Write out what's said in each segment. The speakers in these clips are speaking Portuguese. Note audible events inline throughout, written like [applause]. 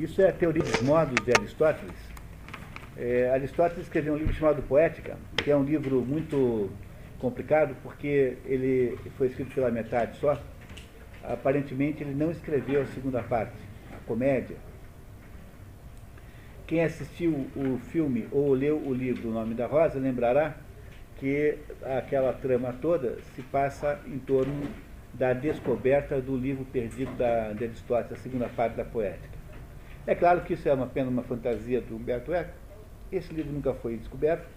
Isso é a teoria dos modos de Aristóteles. É, Aristóteles escreveu um livro chamado Poética, que é um livro muito complicado porque ele foi escrito pela metade só. Aparentemente ele não escreveu a segunda parte, a comédia. Quem assistiu o filme ou leu o livro O Nome da Rosa lembrará que aquela trama toda se passa em torno da descoberta do livro perdido da, de Aristóteles, a segunda parte da poética. É claro que isso é apenas uma fantasia do Humberto Eco. Esse livro nunca foi descoberto,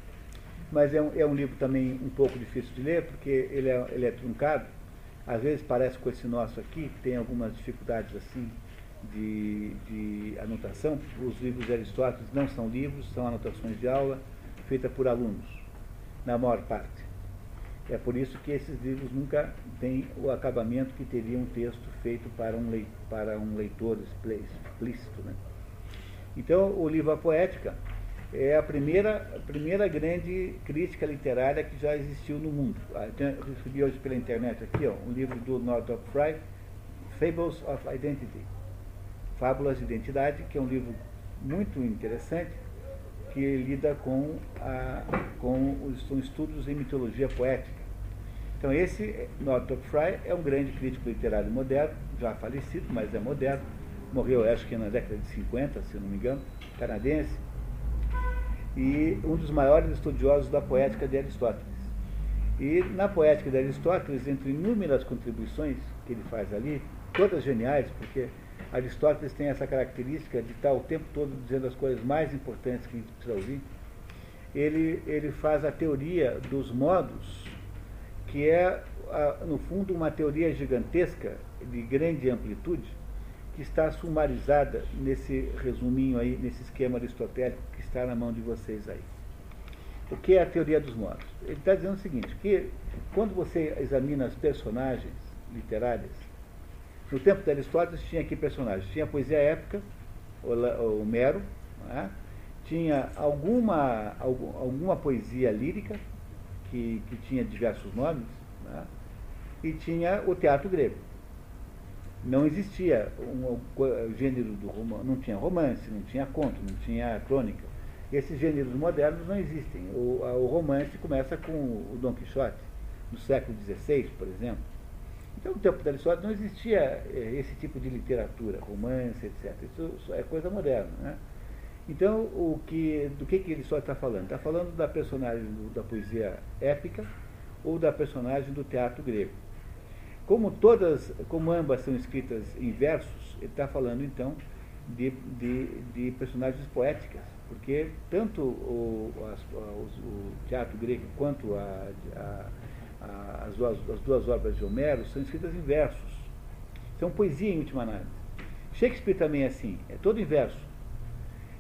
mas é um, é um livro também um pouco difícil de ler, porque ele é, ele é truncado. Às vezes parece com esse nosso aqui, que tem algumas dificuldades assim de, de anotação. Os livros de Aristóteles não são livros, são anotações de aula feitas por alunos, na maior parte. É por isso que esses livros nunca têm o acabamento que teria um texto feito para um, leitor, para um leitor explícito. Né? Então, o livro A Poética é a primeira, a primeira grande crítica literária que já existiu no mundo. Ah, eu recebi hoje pela internet aqui ó, um livro do Northrop Frye, Fables of Identity, Fábulas de Identidade, que é um livro muito interessante, que lida com, a, com os estudos em mitologia poética. Então esse, Northrop Frye, é um grande crítico literário moderno, já falecido, mas é moderno, morreu acho que na década de 50, se não me engano, canadense, e um dos maiores estudiosos da poética de Aristóteles. E na poética de Aristóteles, entre inúmeras contribuições que ele faz ali, todas geniais, porque Aristóteles tem essa característica de estar o tempo todo dizendo as coisas mais importantes que a gente precisa ouvir. Ele, ele faz a teoria dos modos, que é, no fundo, uma teoria gigantesca, de grande amplitude, que está sumarizada nesse resuminho aí, nesse esquema aristotélico que está na mão de vocês aí. O que é a teoria dos modos? Ele está dizendo o seguinte, que quando você examina as personagens literárias, no tempo de Aristóteles tinha aqui personagens. Tinha a poesia épica, Homero, né? tinha alguma, alguma poesia lírica, que, que tinha diversos nomes, né? e tinha o teatro grego. Não existia um gênero do romance, não tinha romance, não tinha conto, não tinha crônica. Esses gêneros modernos não existem. O, o romance começa com o Dom Quixote, no século XVI, por exemplo então, no tempo de Aristóteles não existia eh, esse tipo de literatura, romance, etc. Isso é coisa moderna. Né? Então, o que, do que, que Aristóteles está falando? Está falando da personagem do, da poesia épica ou da personagem do teatro grego. Como todas, como ambas são escritas em versos, ele está falando então de, de, de, personagens poéticas, porque tanto o, as, o teatro grego quanto a, a as duas, as duas obras de Homero são escritas em versos. São poesia em última análise. Shakespeare também é assim, é todo em verso.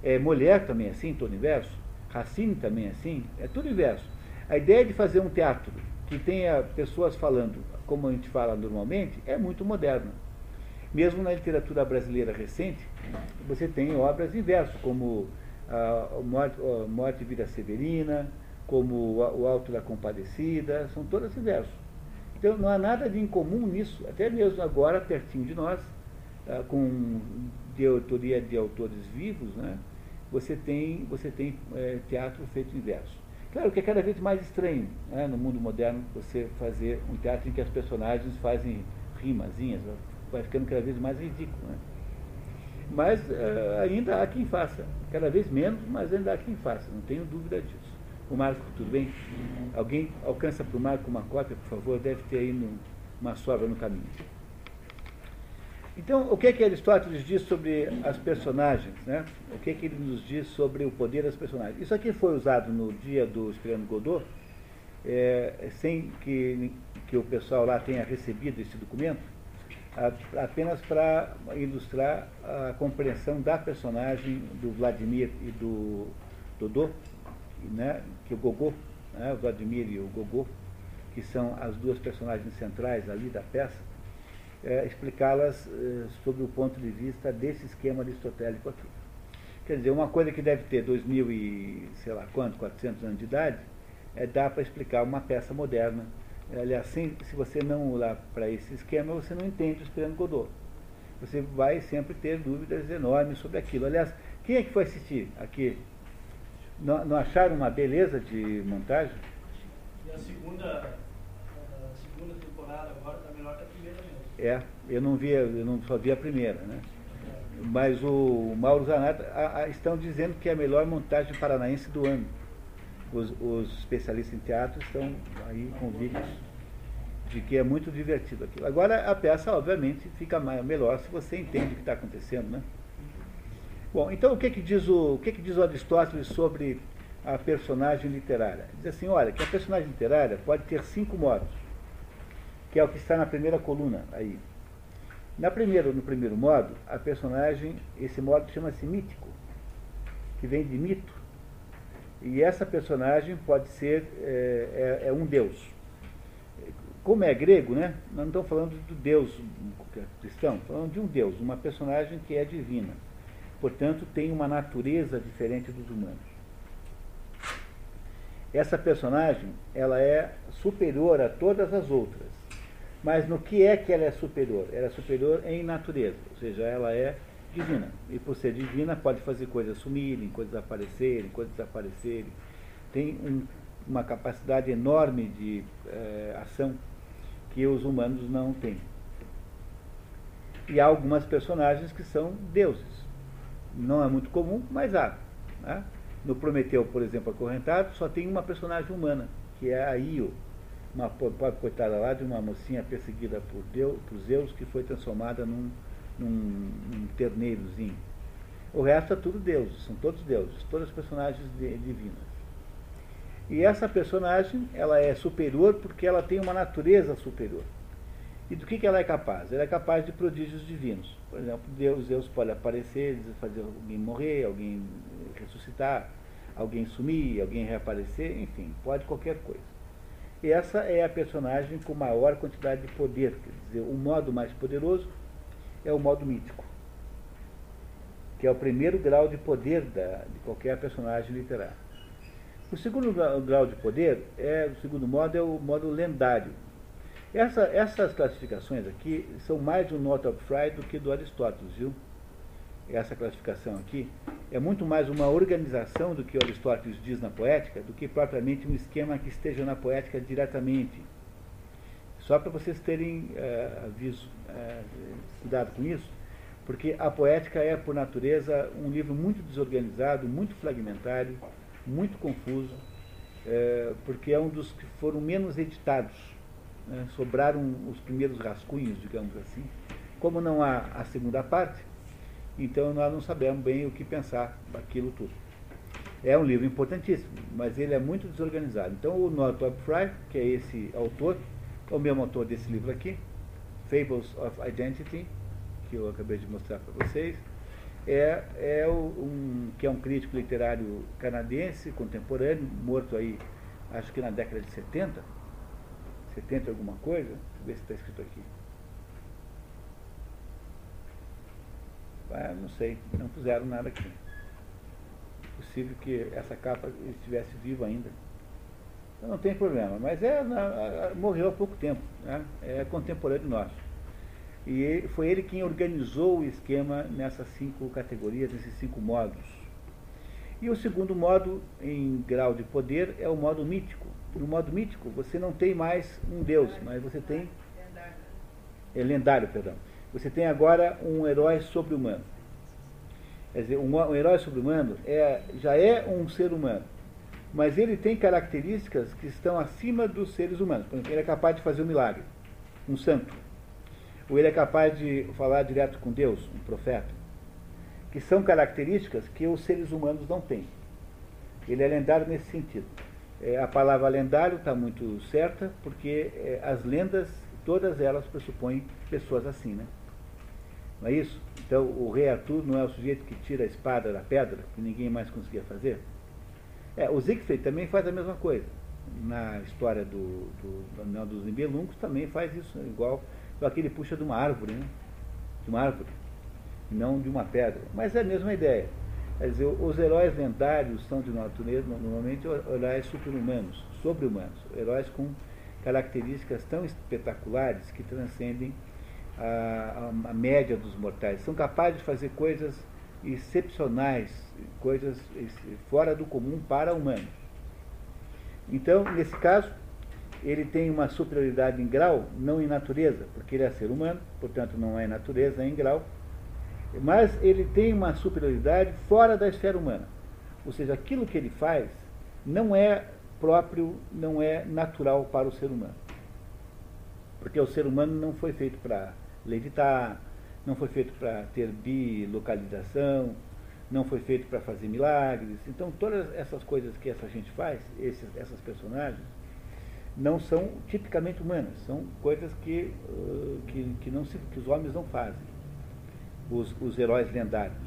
É, Mulher também é assim, todo em verso. Racine também é assim, é tudo em verso. A ideia de fazer um teatro que tenha pessoas falando como a gente fala normalmente é muito moderna. Mesmo na literatura brasileira recente, você tem obras em verso, como a Morte, a Morte Vida Severina, como o Alto da Compadecida, são todas versos. Então não há nada de incomum nisso, até mesmo agora, pertinho de nós, ah, com de autoria de autores vivos, né, você tem, você tem é, teatro feito em verso. Claro que é cada vez mais estranho né, no mundo moderno você fazer um teatro em que as personagens fazem rimazinhas, vai ficando cada vez mais ridículo. Né? Mas uh, ainda há quem faça, cada vez menos, mas ainda há quem faça, não tenho dúvida disso. O Marco, tudo bem? Alguém alcança para o Marco uma cópia, por favor? Deve ter aí no, uma sobra no caminho. Então, o que é que Aristóteles diz sobre as personagens? Né? O que é que ele nos diz sobre o poder das personagens? Isso aqui foi usado no dia do Espirano Godot, é, sem que, que o pessoal lá tenha recebido esse documento, a, apenas para ilustrar a compreensão da personagem do Vladimir e do Dodô, né, que o Gogô, né, o Vladimir e o Gogô, que são as duas personagens centrais ali da peça, é, explicá-las é, sob o ponto de vista desse esquema aristotélico aqui. Quer dizer, uma coisa que deve ter dois mil e, sei lá quanto, 400 anos de idade, é, dá para explicar uma peça moderna. Aliás, se, se você não olhar para esse esquema, você não entende o Esperando Godot. você vai sempre ter dúvidas enormes sobre aquilo. Aliás, quem é que foi assistir aqui? Não, não acharam uma beleza de montagem? E a segunda, a segunda temporada agora está melhor que a primeira mesmo. É, eu não vi, eu não só vi a primeira, né? Mas o Mauro Zanata a, a, estão dizendo que é a melhor montagem paranaense do ano. Os, os especialistas em teatro estão aí convictos de que é muito divertido aquilo. Agora a peça, obviamente, fica mais, melhor se você entende o que está acontecendo, né? Bom, então o que, que diz o, o que, que diz o Aristóteles sobre a personagem literária? Diz assim, olha, que a personagem literária pode ter cinco modos, que é o que está na primeira coluna aí. Na primeira, no primeiro modo, a personagem, esse modo chama-se mítico, que vem de mito. E essa personagem pode ser é, é, é um deus como é grego, né, nós não estamos falando do Deus cristão, estamos falando de um Deus, uma personagem que é divina. Portanto, tem uma natureza diferente dos humanos. Essa personagem, ela é superior a todas as outras. Mas no que é que ela é superior? Ela é superior em natureza, ou seja, ela é divina. E por ser divina, pode fazer coisas sumirem, coisas aparecerem, coisas desaparecerem. Tem um, uma capacidade enorme de é, ação que os humanos não têm. E há algumas personagens que são deuses. Não é muito comum, mas há. Né? No Prometeu, por exemplo, acorrentado, só tem uma personagem humana, que é a Io, uma pobre coitada lá de uma mocinha perseguida por, Deus, por Zeus, que foi transformada num, num, num terneirozinho. O resto é tudo deuses, são todos deuses, todas personagens divinas. E essa personagem, ela é superior porque ela tem uma natureza superior. E do que, que ela é capaz? Ela é capaz de prodígios divinos. Por exemplo, Deus, Deus pode aparecer, fazer alguém morrer, alguém ressuscitar, alguém sumir, alguém reaparecer, enfim, pode qualquer coisa. E essa é a personagem com maior quantidade de poder. Quer dizer, o modo mais poderoso é o modo mítico, que é o primeiro grau de poder da, de qualquer personagem literário. O segundo grau de poder, é, o segundo modo, é o modo lendário. Essa, essas classificações aqui são mais do Northrop Frye do que do Aristóteles, viu? Essa classificação aqui é muito mais uma organização do que o Aristóteles diz na poética, do que propriamente um esquema que esteja na poética diretamente. Só para vocês terem é, aviso, é, cuidado com isso, porque a poética é, por natureza, um livro muito desorganizado, muito fragmentário, muito confuso, é, porque é um dos que foram menos editados. Né? Sobraram os primeiros rascunhos, digamos assim. Como não há a segunda parte, então nós não sabemos bem o que pensar daquilo tudo. É um livro importantíssimo, mas ele é muito desorganizado. Então o Northrop Frye, que é esse autor, é o mesmo autor desse livro aqui, Fables of Identity, que eu acabei de mostrar para vocês, é, é um, que é um crítico literário canadense, contemporâneo, morto aí, acho que na década de 70, 70 alguma coisa, deixa eu ver se está escrito aqui. Ah, não sei, não puseram nada aqui. Possível que essa capa estivesse viva ainda. Então não tem problema, mas é, morreu há pouco tempo, né? é contemporâneo nosso. E foi ele quem organizou o esquema nessas cinco categorias, nesses cinco modos. E o segundo modo, em grau de poder, é o modo mítico. No modo mítico, você não tem mais um deus, mas você tem. É lendário, perdão. Você tem agora um herói sobre-humano. Quer dizer, um, um herói sobre-humano é, já é um ser humano, mas ele tem características que estão acima dos seres humanos. Por exemplo, ele é capaz de fazer um milagre, um santo ou ele é capaz de falar direto com Deus, um profeta, que são características que os seres humanos não têm. Ele é lendário nesse sentido. É, a palavra lendário está muito certa, porque é, as lendas, todas elas pressupõem pessoas assim, né? Não é isso? Então, o rei Arthur não é o sujeito que tira a espada da pedra, que ninguém mais conseguia fazer? É, o Siegfried também faz a mesma coisa. Na história do, do, do dos Nibelungos também faz isso, igual só que ele puxa de uma árvore, né? de uma árvore, não de uma pedra. Mas é a mesma ideia. Quer dizer, os heróis lendários são de natureza, normalmente heróis super-humanos, sobre-humanos, heróis com características tão espetaculares que transcendem a, a, a média dos mortais. São capazes de fazer coisas excepcionais, coisas fora do comum para humanos. Então, nesse caso, ele tem uma superioridade em grau, não em natureza, porque ele é ser humano, portanto não é natureza, é em grau, mas ele tem uma superioridade fora da esfera humana. Ou seja, aquilo que ele faz não é próprio, não é natural para o ser humano. Porque o ser humano não foi feito para levitar, não foi feito para ter bilocalização, não foi feito para fazer milagres. Então, todas essas coisas que essa gente faz, esses, essas personagens, não são tipicamente humanas, são coisas que, que, que, não se, que os homens não fazem, os, os heróis lendários.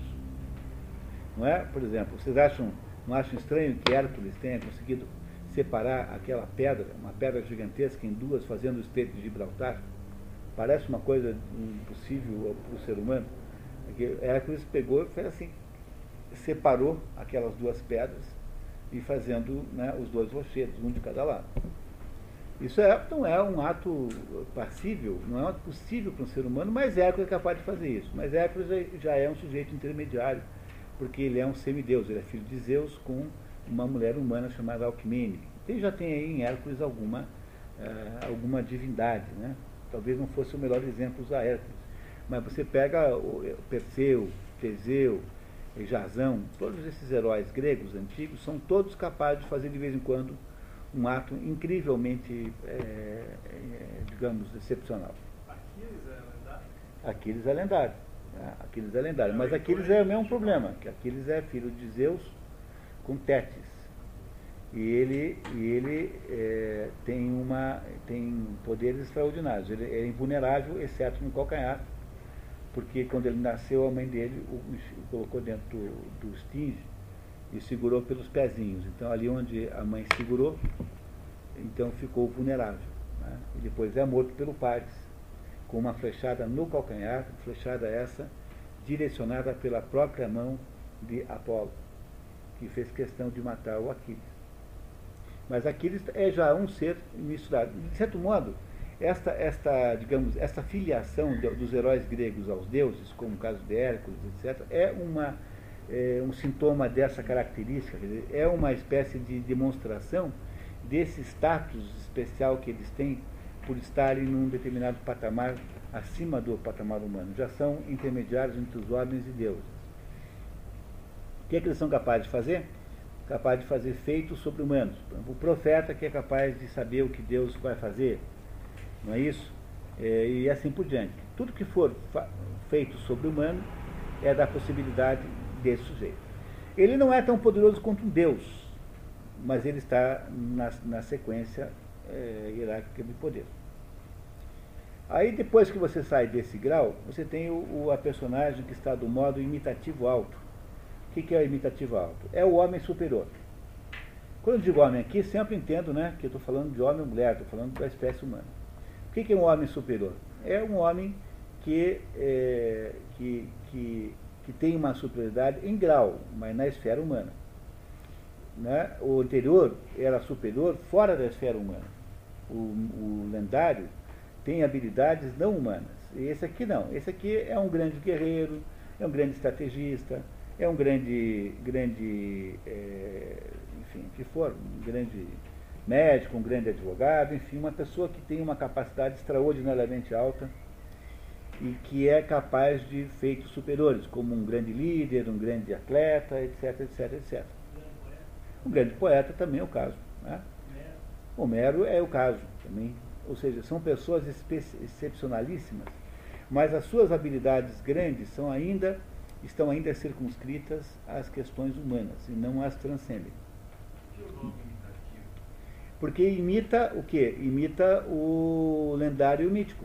Não é? Por exemplo, vocês acham, não acham estranho que Hércules tenha conseguido separar aquela pedra, uma pedra gigantesca, em duas, fazendo o estreito de Gibraltar? Parece uma coisa impossível para o ser humano. Hércules pegou e fez assim, separou aquelas duas pedras e fazendo né, os dois rochedos, um de cada lado. Isso é, não é um ato passível, não é um ato possível para um ser humano, mas Hércules é capaz de fazer isso. Mas Hércules já é um sujeito intermediário, porque ele é um semideus, ele é filho de Zeus com uma mulher humana chamada Alcmene. Ele já tem aí em Hércules alguma, uh, alguma divindade, né? Talvez não fosse o melhor exemplo usar Hércules. Mas você pega o Perseu, Teseu, Jazão, todos esses heróis gregos antigos são todos capazes de fazer de vez em quando um ato incrivelmente, é, é, digamos, excepcional. Aquiles é lendário? Aquiles é lendário. Né? Aquiles é lendário. Mas Aquiles é o mesmo problema, que Aquiles é filho de Zeus com Tétis. E ele, e ele é, tem, uma, tem poderes extraordinários. Ele é invulnerável, exceto no calcanhar, porque quando ele nasceu, a mãe dele o, o colocou dentro do, do estinge e segurou pelos pezinhos. Então, ali onde a mãe segurou, então ficou vulnerável. Né? E depois é morto pelo Paris, com uma flechada no calcanhar, flechada essa direcionada pela própria mão de Apolo, que fez questão de matar o Aquiles. Mas Aquiles é já um ser misturado. De certo modo, esta, esta, digamos, esta filiação dos heróis gregos aos deuses, como o caso de Hércules, etc., é uma é, um sintoma dessa característica, dizer, é uma espécie de demonstração desse status especial que eles têm por estarem num determinado patamar acima do patamar humano. Já são intermediários entre os homens e deuses. O que, é que eles são capazes de fazer? Capazes de fazer feitos sobre humanos. O profeta que é capaz de saber o que Deus vai fazer, não é isso? É, e assim por diante. Tudo que for feito sobre humano é da possibilidade desse sujeito. Ele não é tão poderoso quanto um Deus, mas ele está na, na sequência é, hierárquica de poder. Aí depois que você sai desse grau, você tem o, o, a personagem que está do modo imitativo alto. O que, que é o imitativo alto? É o homem superior. Quando eu digo homem aqui, sempre entendo né, que eu estou falando de homem ou mulher, estou falando da espécie humana. O que, que é um homem superior? É um homem que, é, que, que que tem uma superioridade em grau, mas na esfera humana. Né? O anterior era superior fora da esfera humana. O, o lendário tem habilidades não humanas. E esse aqui não. Esse aqui é um grande guerreiro, é um grande estrategista, é um grande, grande é, enfim, que for, um grande médico, um grande advogado, enfim, uma pessoa que tem uma capacidade extraordinariamente alta e que é capaz de feitos superiores, como um grande líder, um grande atleta, etc, etc, etc. Um grande poeta também é o caso. Né? Homero é o caso também. Ou seja, são pessoas excepcionalíssimas, mas as suas habilidades grandes são ainda, estão ainda circunscritas às questões humanas e não as transcendem. Porque imita o que? Imita o lendário mítico.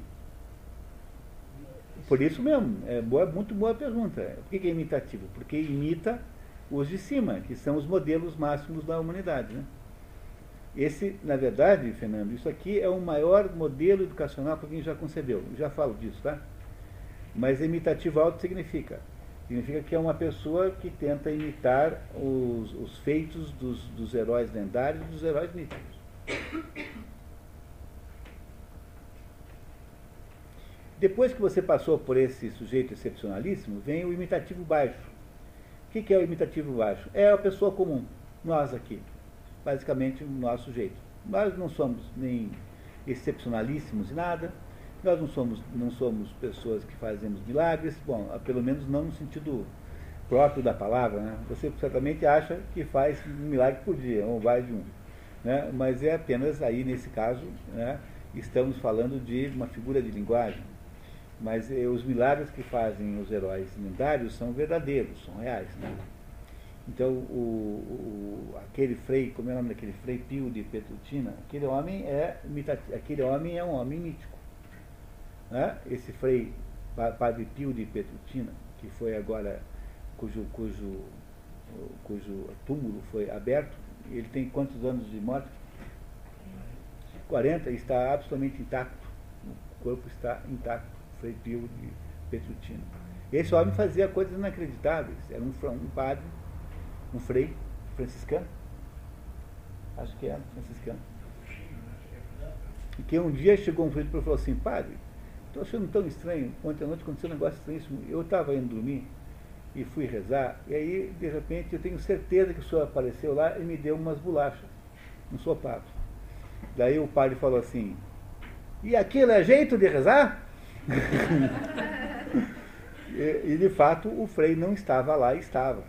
Por isso mesmo, é boa, muito boa pergunta. Por que é imitativo? Porque imita os de cima, que são os modelos máximos da humanidade. Né? Esse, na verdade, Fernando, isso aqui é o maior modelo educacional que alguém já concebeu. já falo disso, tá? Mas imitativo alto significa? Significa que é uma pessoa que tenta imitar os, os feitos dos, dos heróis lendários e dos heróis míticos. Depois que você passou por esse sujeito excepcionalíssimo, vem o imitativo baixo. O que é o imitativo baixo? É a pessoa comum, nós aqui, basicamente o nosso sujeito. Nós não somos nem excepcionalíssimos em nada, nós não somos, não somos pessoas que fazemos milagres, bom, pelo menos não no sentido próprio da palavra. Né? Você certamente acha que faz um milagre por dia, ou mais de um. Né? Mas é apenas aí, nesse caso, né, estamos falando de uma figura de linguagem. Mas eh, os milagres que fazem os heróis lendários são verdadeiros, são reais. Né? Então, o, o, aquele frei, como é o nome daquele frei Pio de Petrutina, aquele homem é, aquele homem é um homem mítico. Né? Esse frei Padre Pio de Petrutina, que foi agora, cujo, cujo, cujo túmulo foi aberto, ele tem quantos anos de morte? 40, está absolutamente intacto. O corpo está intacto. Frei Pio de Petrutina. Esse homem fazia coisas inacreditáveis. Era um, um padre, um frei franciscano. Acho que era franciscano. E que um dia chegou um frei e falou assim, padre, Estou achando tão estranho. Ontem à noite aconteceu um negócio estranhíssimo. Eu estava indo dormir e fui rezar, e aí, de repente, eu tenho certeza que o senhor apareceu lá e me deu umas bolachas, um sopapo. Daí o padre falou assim, e aquilo é jeito de rezar? E, de fato o Frei não estava lá, estava.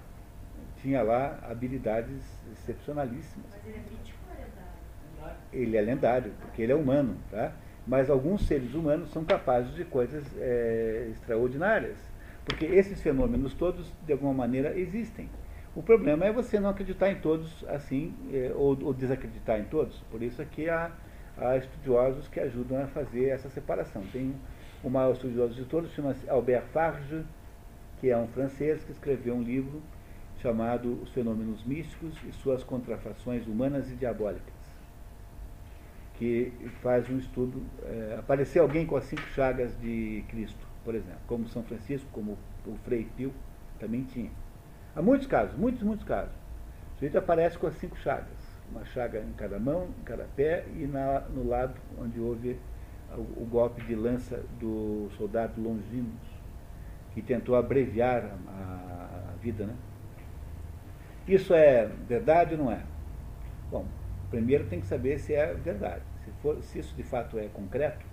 Tinha lá habilidades excepcionalíssimas. Mas ele é mítico ou é lendário? Ele é lendário, porque ele é humano, tá? mas alguns seres humanos são capazes de coisas é, extraordinárias. Porque esses fenômenos todos, de alguma maneira, existem. O problema é você não acreditar em todos assim, é, ou, ou, desacreditar em todos. Por isso aqui há, há, estudiosos que ajudam a fazer essa separação. Tem o maior estudioso de todos, chama-se Albert Farge, que é um francês que escreveu um livro chamado Os Fenômenos Místicos e Suas Contrafações Humanas e Diabólicas que faz um estudo. É, apareceu alguém com as cinco chagas de Cristo, por exemplo, como São Francisco, como o Frei Pio também tinha. Há muitos casos, muitos, muitos casos. O sujeito aparece com as cinco chagas, uma chaga em cada mão, em cada pé e na, no lado onde houve o, golpe de lança do soldado Longinus, que tentou abreviar a, a, a vida. Né? Isso é verdade ou não é? Bom, primeiro tem que saber se é verdade. Se, for, se isso de fato é concreto,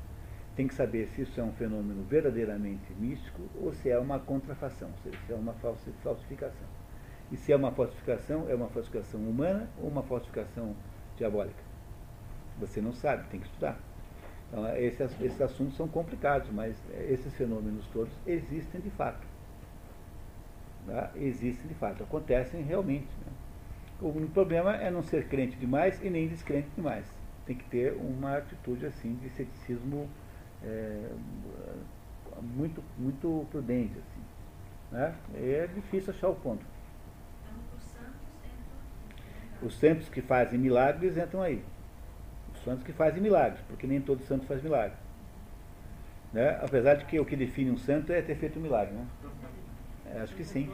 tem que saber se isso é um fenômeno verdadeiramente místico ou se é uma contrafação, ou seja, se é uma falsificação. E se é uma falsificação, é uma falsificação humana ou uma falsificação diabólica? Você não sabe, tem que estudar. Então, esses, esses assuntos são complicados, mas esses fenômenos todos existem de fato. Tá? Existem de fato, acontecem realmente. Né? O problema é não ser crente demais e nem descrente demais tem que ter uma atitude assim de ceticismo é, muito, muito prudente. Assim, né? É difícil achar o ponto. Os santos que fazem milagres entram aí. Os santos que fazem milagres, porque nem todo santo faz milagre. Né? Apesar de que o que define um santo é ter feito um milagre. Né? É, acho que sim.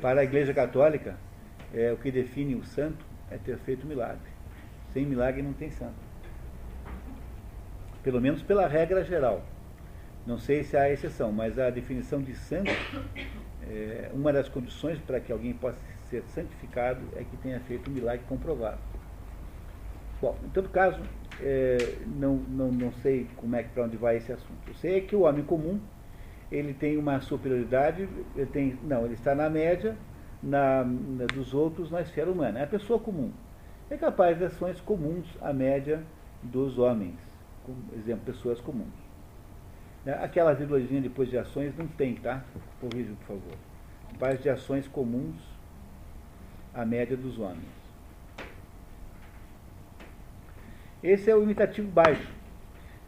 Para a Igreja Católica, é, o que define o santo é ter feito um milagre. Sem milagre não tem santo. Pelo menos pela regra geral. Não sei se há exceção, mas a definição de santo, é, uma das condições para que alguém possa ser santificado é que tenha feito um milagre comprovado. Bom, em todo caso, é, não, não, não sei como é que para onde vai esse assunto. Eu sei é que o homem comum ele tem uma superioridade, ele tem, não, ele está na média na, na, dos outros na esfera humana. É a pessoa comum é capaz de ações comuns à média dos homens, como exemplo, pessoas comuns. Né? Aquela vírgulazinha depois de ações não tem, tá? Corrija, por favor. Capaz de ações comuns à média dos homens. Esse é o imitativo baixo.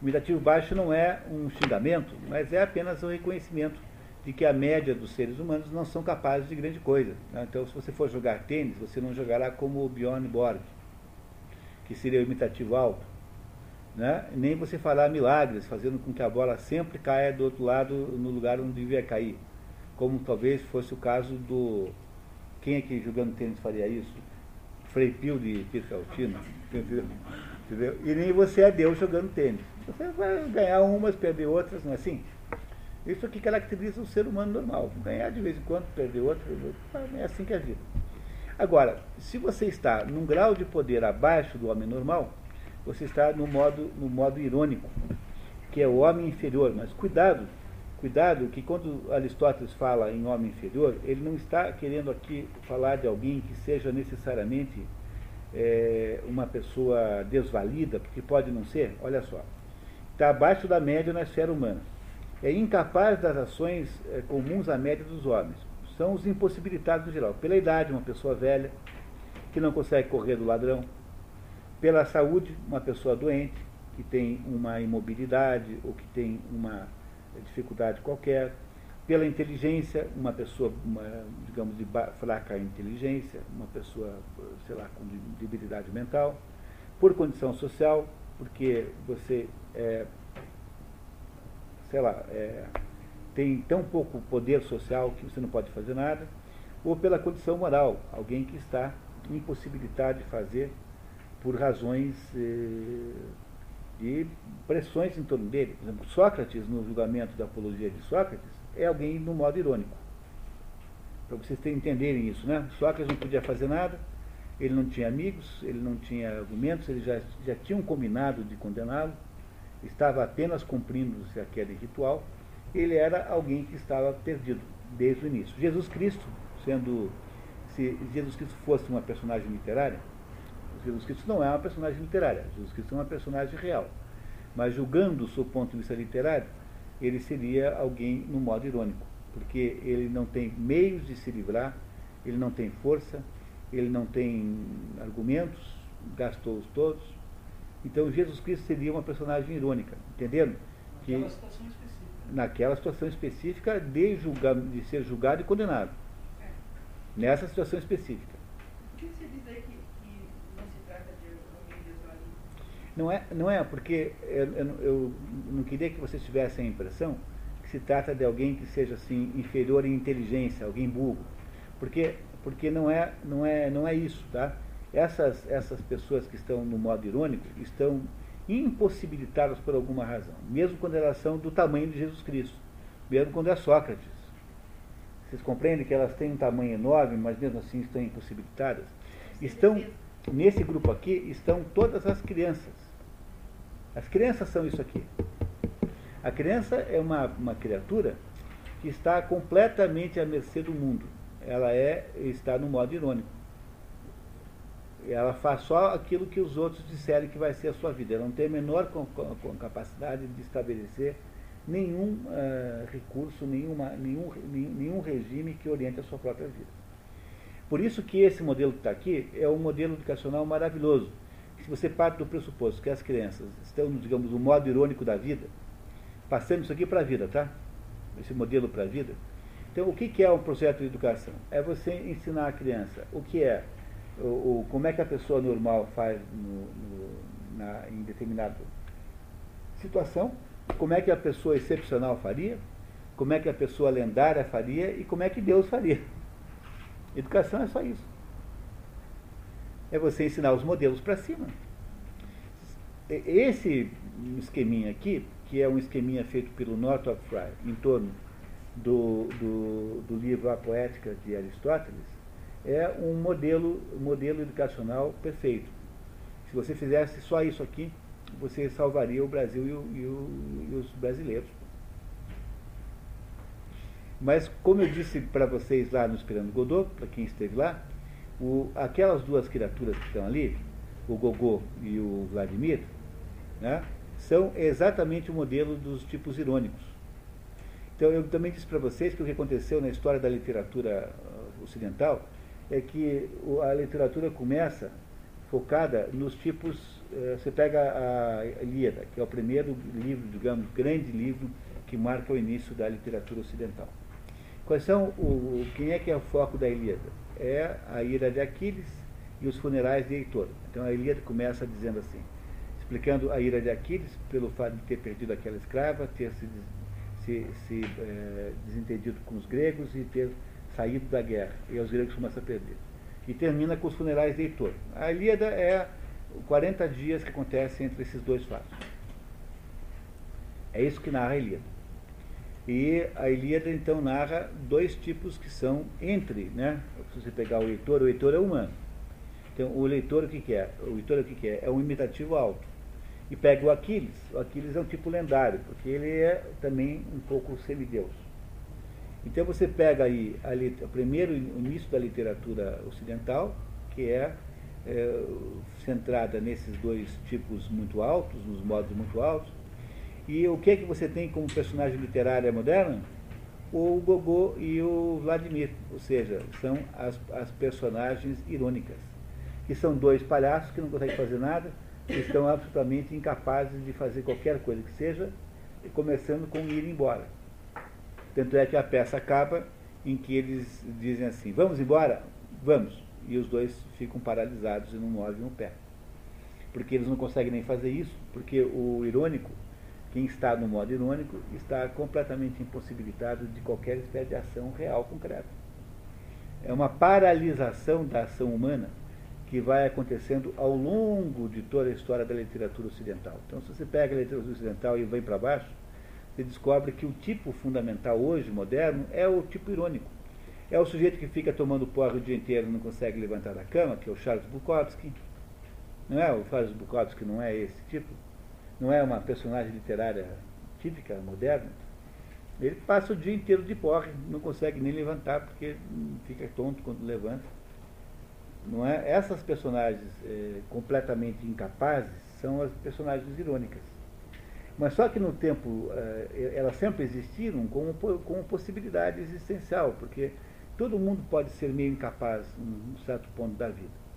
O imitativo baixo não é um xingamento, mas é apenas um reconhecimento de que a média dos seres humanos não são capazes de grande coisa. Né? Então, se você for jogar tênis, você não jogará como o Bjorn Borg, que seria o imitativo alto. Né? Nem você fará milagres, fazendo com que a bola sempre caia do outro lado, no lugar onde devia cair. Como talvez fosse o caso do. Quem é que jogando tênis faria isso? Frei Pio de Pircaltina. Entendeu? E nem você é Deus jogando tênis. Você vai ganhar umas, perder outras, não é assim? Isso aqui caracteriza o ser humano normal. Ganhar de vez em quando, perder outras, é assim que é a vida. Agora, se você está num grau de poder abaixo do homem normal, você está no modo, no modo irônico, que é o homem inferior. Mas cuidado, cuidado que quando Aristóteles fala em homem inferior, ele não está querendo aqui falar de alguém que seja necessariamente é, uma pessoa desvalida, porque pode não ser, olha só, está abaixo da média na esfera humana. É incapaz das ações é, comuns à média dos homens. São os impossibilitados em geral. Pela idade, uma pessoa velha, que não consegue correr do ladrão. Pela saúde, uma pessoa doente, que tem uma imobilidade ou que tem uma dificuldade qualquer. Pela inteligência, uma pessoa, uma, digamos, de fraca inteligência, uma pessoa, sei lá, com debilidade mental. Por condição social, porque você é, sei lá, é, tem tão pouco poder social que você não pode fazer nada, ou pela condição moral, alguém que está impossibilitado de fazer por razões eh, de pressões em torno dele. Por exemplo, Sócrates, no julgamento da apologia de Sócrates, é alguém no modo irônico. Para vocês entenderem isso, né? Sócrates não podia fazer nada, ele não tinha amigos, ele não tinha argumentos, eles já, já tinham combinado de condená-lo, estava apenas cumprindo-se aquele ritual, ele era alguém que estava perdido desde o início. Jesus Cristo, sendo se Jesus Cristo fosse uma personagem literária, Jesus Cristo não é uma personagem literária, Jesus Cristo é uma personagem real. Mas julgando do seu ponto de vista literário, ele seria alguém no modo irônico, porque ele não tem meios de se livrar, ele não tem força, ele não tem argumentos, gastou-os todos. Então Jesus Cristo seria uma personagem irônica, entendendo? Que, naquela situação específica. Naquela situação específica de, julgar, de ser julgado e condenado. É. Nessa situação específica. O que você diz aí que, que não se trata de alguém desvalido? Não é, não é porque eu, eu, eu não queria que vocês tivessem a impressão que se trata de alguém que seja assim inferior em inteligência, alguém burro. Porque, porque não, é, não, é, não é isso, tá? Essas, essas pessoas que estão no modo irônico estão impossibilitadas por alguma razão, mesmo quando elas são do tamanho de Jesus Cristo, mesmo quando é Sócrates. Vocês compreendem que elas têm um tamanho enorme, mas mesmo assim estão impossibilitadas? Estão, nesse grupo aqui, estão todas as crianças. As crianças são isso aqui. A criança é uma, uma criatura que está completamente à mercê do mundo. Ela é, está no modo irônico. Ela faz só aquilo que os outros disserem que vai ser a sua vida. Ela não tem a menor com, com, capacidade de estabelecer nenhum uh, recurso, nenhuma, nenhum, nenhum regime que oriente a sua própria vida. Por isso que esse modelo que está aqui é um modelo educacional maravilhoso. Se você parte do pressuposto que as crianças estão, digamos, no modo irônico da vida, passando isso aqui para a vida, tá? Esse modelo para a vida. Então, o que é um projeto de educação? É você ensinar a criança o que é o, o, como é que a pessoa normal faz no, no, na, em determinada situação, como é que a pessoa excepcional faria, como é que a pessoa lendária faria e como é que Deus faria. Educação é só isso. É você ensinar os modelos para cima. Esse esqueminha aqui, que é um esqueminha feito pelo Northrop Frye em torno do, do, do livro A Poética de Aristóteles, é um modelo, modelo educacional perfeito. Se você fizesse só isso aqui, você salvaria o Brasil e, o, e, o, e os brasileiros. Mas, como eu disse para vocês lá no Esperando Godot, para quem esteve lá, o, aquelas duas criaturas que estão ali, o Gogô e o Vladimir, né, são exatamente o modelo dos tipos irônicos. Então, eu também disse para vocês que o que aconteceu na história da literatura uh, ocidental é que a literatura começa focada nos tipos. Eh, você pega a Ilíada, que é o primeiro livro, digamos, grande livro que marca o início da literatura ocidental. Quais são o, quem é que é o foco da Ilíada? É a ira de Aquiles e os funerais de Heitor. Então a Ilíada começa dizendo assim, explicando a ira de Aquiles pelo fato de ter perdido aquela escrava, ter se, se, se é, desentendido com os gregos e ter saído da guerra, e os gregos começam a perder. E termina com os funerais de Heitor. A Ilíada é 40 dias que acontecem entre esses dois fatos. É isso que narra a Ilíada. E a Ilíada então narra dois tipos que são entre, né? Se você pegar o leitor, o leitor é humano. Então o leitor o que, que é? O leitor o que, que é? É um imitativo alto. E pega o Aquiles. O Aquiles é um tipo lendário, porque ele é também um pouco semideus. Então você pega aí a, o primeiro início da literatura ocidental, que é, é centrada nesses dois tipos muito altos, nos modos muito altos, e o que é que você tem como personagem literária moderna? O Gogô e o Vladimir, ou seja, são as, as personagens irônicas, que são dois palhaços que não conseguem fazer nada, que estão absolutamente incapazes de fazer qualquer coisa que seja, começando com ir embora. Tanto é que a peça acaba em que eles dizem assim, vamos embora? Vamos. E os dois ficam paralisados e não movem o pé. Porque eles não conseguem nem fazer isso, porque o irônico quem está no modo irônico está completamente impossibilitado de qualquer espécie de ação real concreta. É uma paralisação da ação humana que vai acontecendo ao longo de toda a história da literatura ocidental. Então, se você pega a literatura ocidental e vem para baixo, você descobre que o tipo fundamental hoje, moderno, é o tipo irônico. É o sujeito que fica tomando porra o dia inteiro e não consegue levantar da cama, que é o Charles Bukowski. Não é o Charles Bukowski, não é esse tipo não é uma personagem literária típica, moderna, ele passa o dia inteiro de porre, não consegue nem levantar porque fica tonto quando levanta. Não é? Essas personagens é, completamente incapazes são as personagens irônicas. Mas só que no tempo é, elas sempre existiram como, como possibilidade existencial, porque todo mundo pode ser meio incapaz em um certo ponto da vida.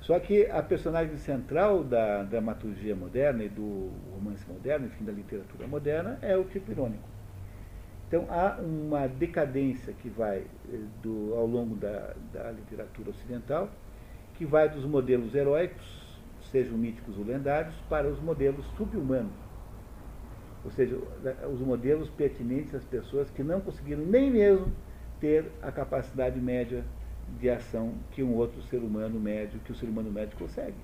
Só que a personagem central da dramaturgia moderna e do romance moderno, enfim, da literatura moderna, é o tipo irônico. Então há uma decadência que vai eh, do, ao longo da, da literatura ocidental, que vai dos modelos heróicos, sejam míticos ou lendários, para os modelos subhumanos. Ou seja, os modelos pertinentes às pessoas que não conseguiram nem mesmo ter a capacidade média de ação que um outro ser humano médio, que o ser humano médio consegue.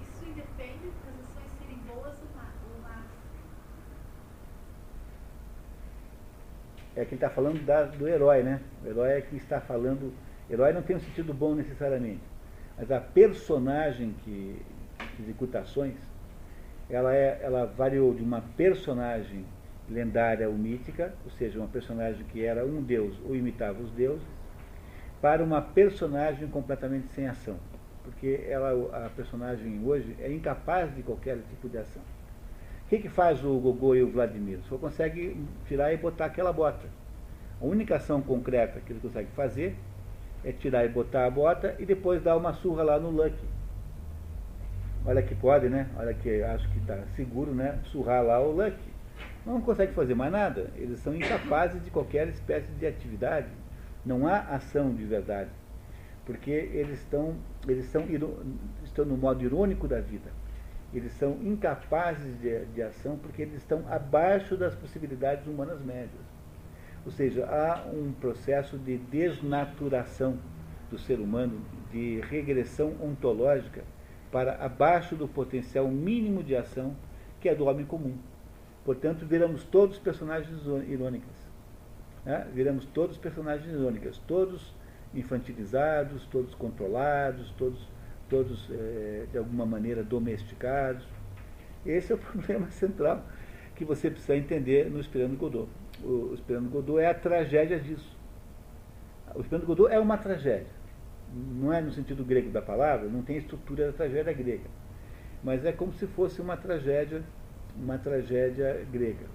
Isso independe das ações serem boas ou más. É que ele está falando da, do herói, né? O herói é que está falando. Herói não tem um sentido bom necessariamente, mas a personagem que, que executa ações, ela, é, ela variou de uma personagem lendária ou mítica, ou seja, uma personagem que era um deus ou imitava os deuses, para uma personagem completamente sem ação. Porque ela, a personagem hoje é incapaz de qualquer tipo de ação. O que, que faz o Gogô e o Vladimir? Só consegue tirar e botar aquela bota. A única ação concreta que ele consegue fazer é tirar e botar a bota e depois dar uma surra lá no Lucky. Olha que pode, né? Olha que acho que está seguro, né? Surrar lá o Lucky não consegue fazer mais nada. Eles são incapazes de qualquer espécie de atividade. Não há ação de verdade. Porque eles estão, eles são, estão no modo irônico da vida. Eles são incapazes de, de ação porque eles estão abaixo das possibilidades humanas médias. Ou seja, há um processo de desnaturação do ser humano, de regressão ontológica para abaixo do potencial mínimo de ação que é do homem comum. Portanto, viramos todos personagens irônicos. Né? Viramos todos personagens irônicos, todos infantilizados, todos controlados, todos, todos é, de alguma maneira domesticados. Esse é o [laughs] problema central que você precisa entender no Esperando Godot. O, o Esperando Godot é a tragédia disso. O Esperando Godot é uma tragédia. Não é no sentido grego da palavra, não tem estrutura da tragédia grega. Mas é como se fosse uma tragédia uma tragédia grega.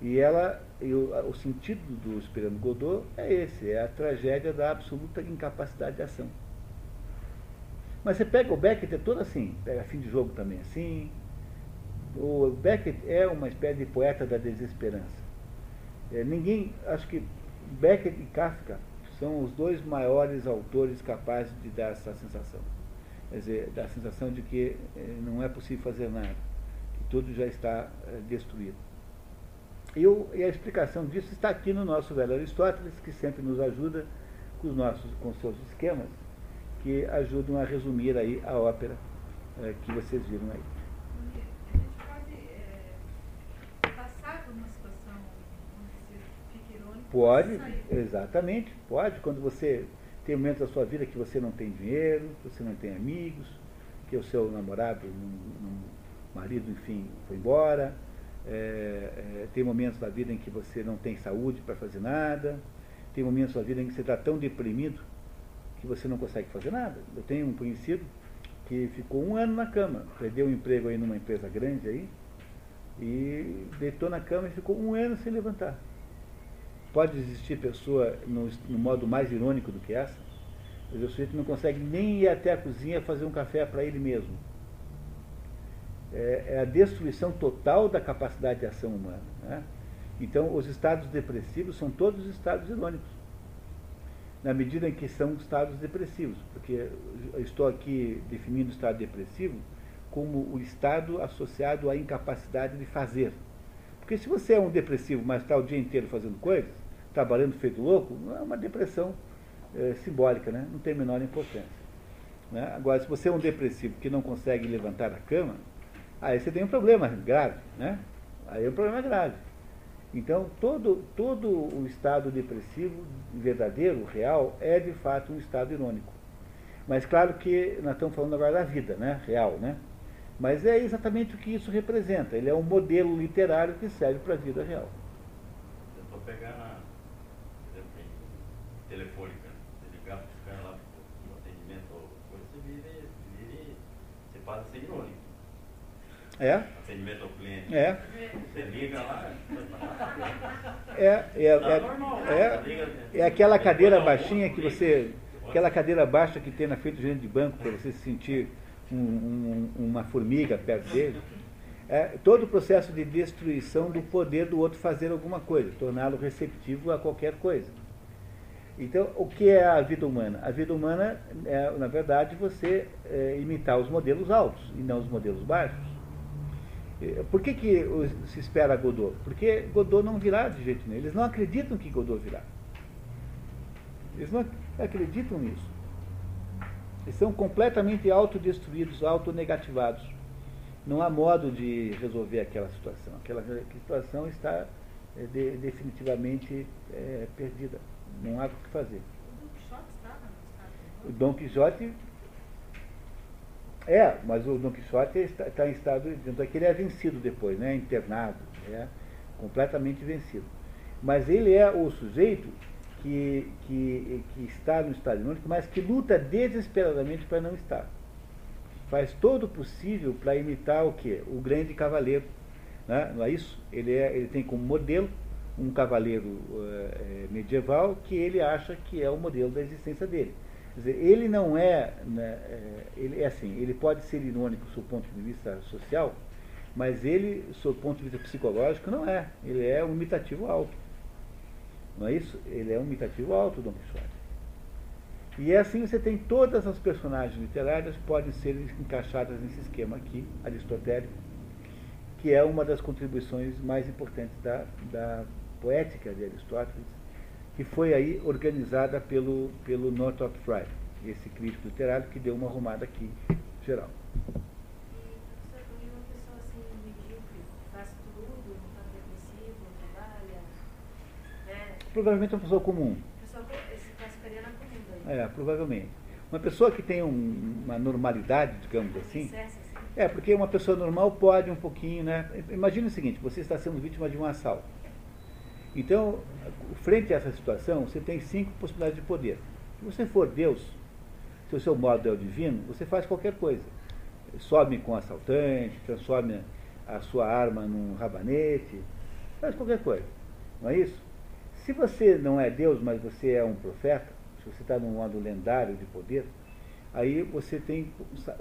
E ela, o, o, sentido do Esperando Godot é esse, é a tragédia da absoluta incapacidade de ação. Mas você pega o Beckett, é todo assim, pega fim de jogo também assim. O Beckett é uma espécie de poeta da desesperança. É, ninguém, acho que Beckett e Kafka são os dois maiores autores capazes de dar essa sensação. Quer dizer, da sensação de que é, não é possível fazer nada tudo já está é, destruído. E, o, e, a explicação disso está aqui no nosso velho Aristóteles, que sempre nos ajuda com os nossos com seus esquemas, que ajudam a resumir aí a ópera é, que vocês viram aí. A gente pode é, e sair. exatamente, pode. Quando você tem momentos da sua vida que você não tem dinheiro, que você não tem amigos, que o seu namorado, não- não- marido, enfim, foi embora. É, é, tem momentos da vida em que você não tem saúde para fazer nada. Tem momentos da vida em que você está tão deprimido que você não consegue fazer nada. Eu tenho um conhecido que ficou um ano na cama, perdeu um emprego aí numa empresa grande aí, e deitou na cama e ficou um ano sem levantar. Pode existir pessoa no, no modo mais irônico do que essa? Mas o sujeito não consegue nem ir até a cozinha fazer um café para ele mesmo. É, é a destruição total da capacidade de ação humana. né? Então, os estados depressivos são todos estados irônicos, na medida em que são estados depressivos, porque eu estou aqui definindo o estado depressivo como o estado associado à incapacidade de fazer. Porque se você é um depressivo, mas está o dia inteiro fazendo coisas, trabalhando feito louco, não é uma depressão eh, simbólica, né? não tem a menor importância. né? Agora, se você é um depressivo que não consegue levantar da cama, aí você tem um problema grave. Né? Aí é um problema grave. Então, todo, todo o estado depressivo verdadeiro, real, é de fato um estado irônico. Mas claro que nós estamos falando agora da vida, né? real, né? Mas é exatamente o que isso representa. Ele é um modelo literário que serve para a vida real. Na, por exemplo, em telefônica, você ligar para os caras lá no atendimento, ou coisa, você vira, e- vira e você passa a ser irônico. É? Atendimento ao cliente. É. Você liga lá, É, é, Tá normal, é, liga- é, é aquela cadeira baixinha que você. Aquela cadeira baixa que tem na frente do gerente de banco para você se sentir um- um- uma formiga perto dele. É todo o processo de destruição do poder do outro fazer alguma coisa, torná-lo receptivo a qualquer coisa. Então, o que é a vida humana? A vida humana é, na verdade, você é, imitar os modelos altos e não os modelos baixos. Eh, Por que, que se espera Godot? Porque Godot não virá de jeito nenhum. Eles não acreditam que Godot virá. Eles não ac- acreditam nisso. Eles são completamente autodestruídos, autonegativados. Não há modo de resolver aquela situação. Aquela situação está eh, de- definitivamente eh, perdida. Não há o que fazer. O Don Quixote estava no estado O Dom Quixote. É, mas o Dom Quixote está, está em estado. Tanto é que ele é vencido depois, né? Internado. É completamente vencido. Mas ele é o sujeito que, que, que está no estado irônico, mas que luta desesperadamente para não estar. Faz todo o possível para imitar o quê? O grande cavaleiro. Né? Não é isso? Ele, é, ele tem como modelo um cavaleiro eh, medieval que ele acha que é o modelo da existência dele. Quer dizer, ele não é, né, eh, ele é assim, ele pode ser irônico do ponto de vista social, mas ele, do ponto de vista psicológico, não é. Ele é um imitativo alto. Não é isso? Ele é um imitativo alto, Dom Quixote. E é assim você tem todas as personagens literárias podem ser encaixadas nesse esquema aqui, aristotélico, que é uma das contribuições mais importantes da, da poética de Aristóteles, que foi aí organizada pelo, pelo Northrop Frye, esse crítico literário que deu uma arrumada aqui geral. E, professor, quando uma pessoa? Provavelmente comum. Pessoa comum. É, provavelmente. Uma pessoa que tem um- uma normalidade, digamos assim. É, porque uma pessoa normal pode um pouquinho, né? Imagina o seguinte, você está sendo vítima de um assalto. Então, frente a essa situação, você tem cinco possibilidades de poder. Se você for Deus, se o seu modo é o divino, você faz qualquer coisa. Some com assaltante, transforma a sua arma num rabanete, faz qualquer coisa. Não é isso? Se você não é Deus, mas você é um profeta, se você está num modo lendário de poder, aí você tem,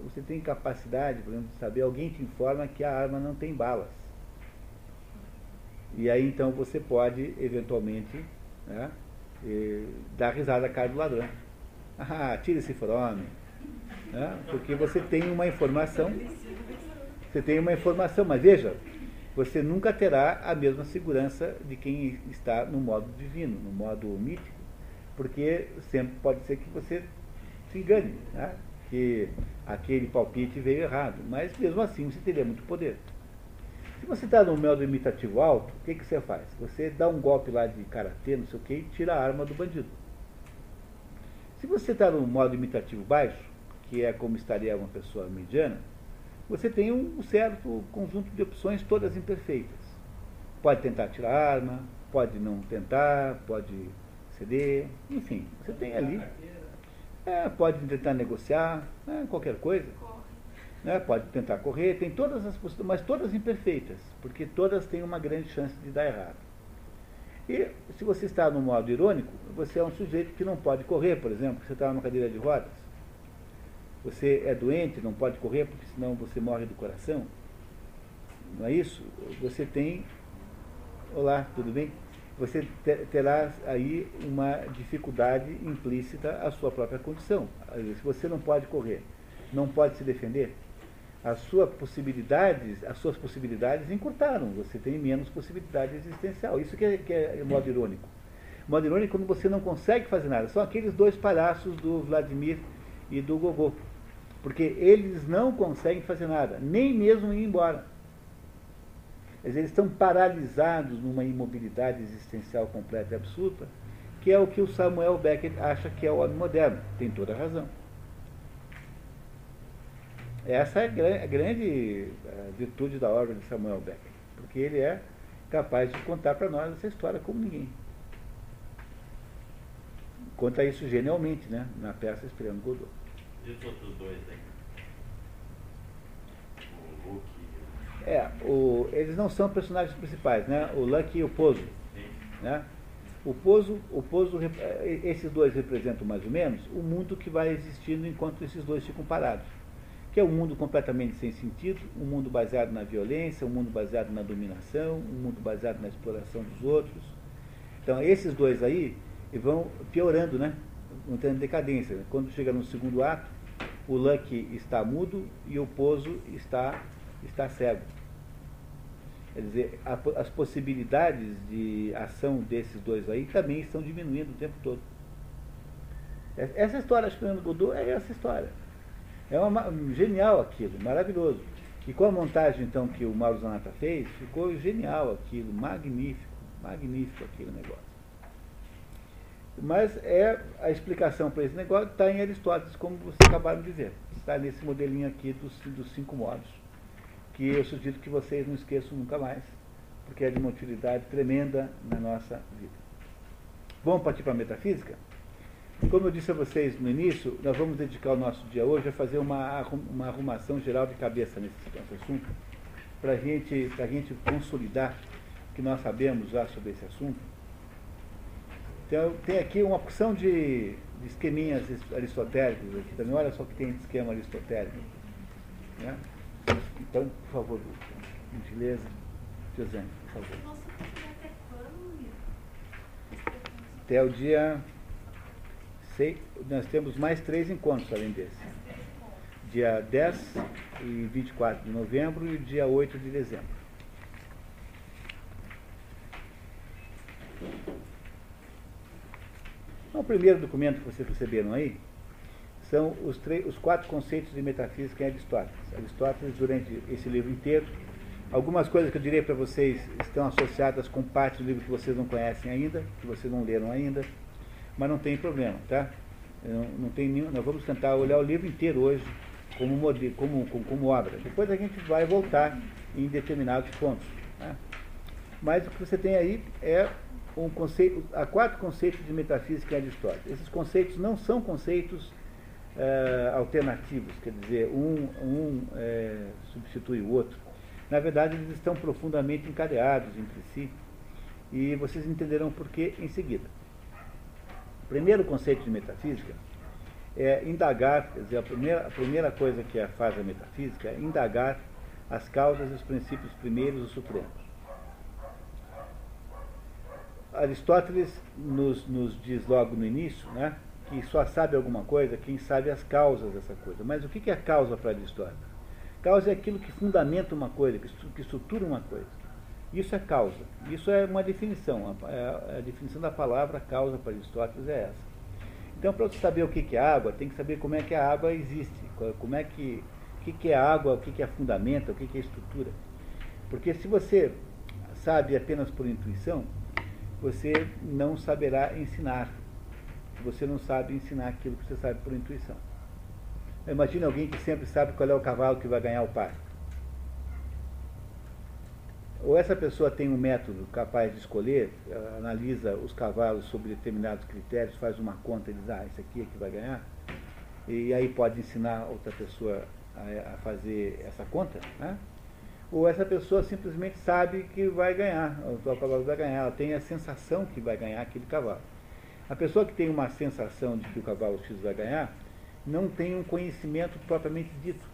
você tem capacidade, por exemplo, de saber, alguém te informa que a arma não tem balas. E aí então você pode, eventualmente, né, dar risada à cara do ladrão. Ah, tira esse forome. Né, porque você tem uma informação. Você tem uma informação, mas veja, você nunca terá a mesma segurança de quem está no modo divino, no modo mítico, porque sempre pode ser que você se engane, né? que aquele palpite veio errado. Mas mesmo assim você teria muito poder. Se você está no modo imitativo alto, o que, que você faz? Você dá um golpe lá de karatê, não sei o que, e tira a arma do bandido. Se você está no modo imitativo baixo, que é como estaria uma pessoa mediana, você tem um certo conjunto de opções, todas imperfeitas. Pode tentar tirar a arma, pode não tentar, pode ceder, enfim, você tem ali. É, pode tentar negociar, né, qualquer coisa. Né, pode tentar correr, tem todas as possibilidades, mas todas imperfeitas, porque todas têm uma grande chance de dar errado. E se você está no modo irônico, você é um sujeito que não pode correr, por exemplo, você está numa cadeira de rodas. Você é doente, não pode correr, porque senão você morre do coração. Não é isso? Você tem. Olá, tudo bem? você terá aí uma dificuldade implícita à sua própria condição. Se você não pode correr, não pode se defender, as suas possibilidades, as suas possibilidades encurtaram, você tem menos possibilidade existencial. Isso que é, que é modo irônico. Modo irônico quando você não consegue fazer nada. São aqueles dois palhaços do Vladimir e do Gogô. Porque eles não conseguem fazer nada, nem mesmo ir embora eles estão paralisados numa imobilidade existencial completa e absoluta, que é o que o Samuel Beckett acha que é o homem moderno. Tem toda a razão. Essa é a grande eh, virtude da obra de Samuel Beckett, porque ele é capaz de contar para nós essa história como ninguém. Conta isso genialmente, né? Na peça Esperando Godot. E os outros dois aí? O Hulk é, o, eles não são personagens principais, né? O Lucky e o Pozo. Né? O Pozo, o Pozo, eh, esses dois representam mais ou menos o mundo que vai existindo enquanto esses dois ficam parados. Que é um mundo completamente sem sentido, um mundo baseado na violência, um mundo baseado na dominação, um mundo baseado na exploração dos outros. Então, esses dois aí vão piorando, né? Vão tendo decadência. Quando chega no segundo ato, o Lucky está mudo e o Pozo está, está cego. Quer dizer, a, as possibilidades de ação desses dois aí também estão diminuindo o tempo todo. Essa história, acho que o Godot é essa história. É uma, genial aquilo, maravilhoso. E com a montagem então que o Mauro Zanata fez, ficou genial aquilo, magnífico, magnífico aquele negócio. Mas é a explicação para esse negócio está em Aristóteles, como vocês acabaram de ver. Está nesse modelinho aqui dos, dos cinco modos que eu sugiro que vocês não esqueçam nunca mais, porque é de uma utilidade tremenda na nossa vida. Vamos partir para a metafísica? Como eu disse a vocês no início, nós vamos dedicar o nosso dia hoje a fazer uma, uma arrumação geral de cabeça nesse, nesse assunto, para gente, a gente consolidar o que nós sabemos já sobre esse assunto. Então, tem aqui uma opção de, de esqueminhas aristotélicos aqui também. Olha só que tem de esquema aristotélico. Né? Então, por favor, gentileza, José, por favor. Até o dia 6, nós temos mais três encontros além desse. Dia 10 e 24 de novembro e dia 8 de dezembro. Então, o primeiro documento que vocês receberam aí são os, os quatro conceitos de metafísica em Aristóteles. Aristóteles, durante esse livro inteiro, algumas coisas que eu direi para vocês estão associadas com parte do livro que vocês não conhecem ainda, que vocês não leram ainda, mas não tem problema, tá? Não, não tem nenhum, nós vamos tentar olhar o livro inteiro hoje como, modelo, como, como, como obra. Depois a gente vai voltar em determinados pontos. Né? Mas o que você tem aí é um conceito, há quatro conceitos de metafísica em Aristóteles. Esses conceitos não são conceitos é, alternativos, quer dizer, um, um é, substitui o outro. Na verdade, eles estão profundamente encadeados entre si e vocês entenderão por que em seguida. O primeiro conceito de metafísica é indagar, quer dizer, a primeira, a primeira coisa que faz a metafísica é indagar as causas e os princípios primeiros e supremos. Aristóteles nos, nos diz logo no início, né, que só sabe alguma coisa quem sabe as causas dessa coisa. Mas o que é causa para Aristóteles? Causa é aquilo que fundamenta uma coisa, que estrutura uma coisa. Isso é causa. Isso é uma definição. A, definição da palavra causa para Aristóteles é essa. Então, para você saber o que é água, tem que saber como é que a água existe, como é que, o que, é água, o que, é fundamento, o que, é estrutura. Porque se você sabe apenas por intuição, você não saberá ensinar. Você não sabe ensinar aquilo que você sabe por intuição. Imagina alguém que sempre sabe qual é o cavalo que vai ganhar o par. Ou essa pessoa tem um método capaz de escolher, analisa os cavalos sob determinados critérios, faz uma conta e diz, ah, esse aqui é que vai ganhar, e aí pode ensinar outra pessoa a, a fazer essa conta, né? ou essa pessoa simplesmente sabe que vai ganhar, o cavalo vai ganhar, ela tem a sensação que vai ganhar aquele cavalo. A pessoa que tem uma sensação de que o cavalo X vai ganhar, não tem um conhecimento propriamente dito,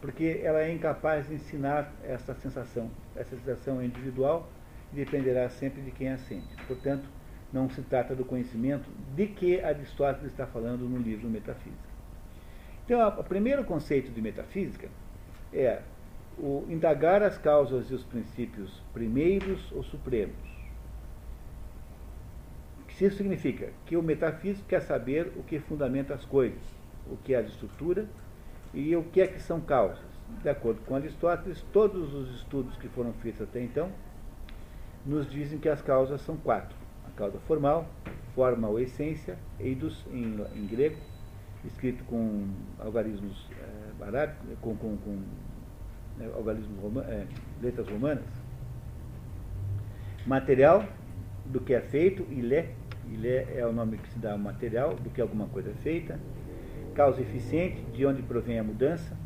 porque ela é incapaz de ensinar essa sensação. Essa sensação é individual e dependerá sempre de quem a sente. Portanto, não se trata do conhecimento de que Aristóteles está falando no livro Metafísica. Então, o primeiro conceito de metafísica é o indagar as causas e os princípios primeiros ou supremos. Isso significa? Que o metafísico quer saber o que fundamenta as coisas, o que é a estrutura e o que é que são causas. De acordo com Aristóteles, todos os estudos que foram feitos até então nos dizem que as causas são quatro. A causa formal, forma ou essência, eidos em, em grego, escrito com algarismos é, com, com, com né, algarismos roma, é, letras romanas. Material, do que é feito, ilé, ilé é o nome que se dá ao material, do que alguma coisa é feita. Causa eficiente, de onde provém a mudança,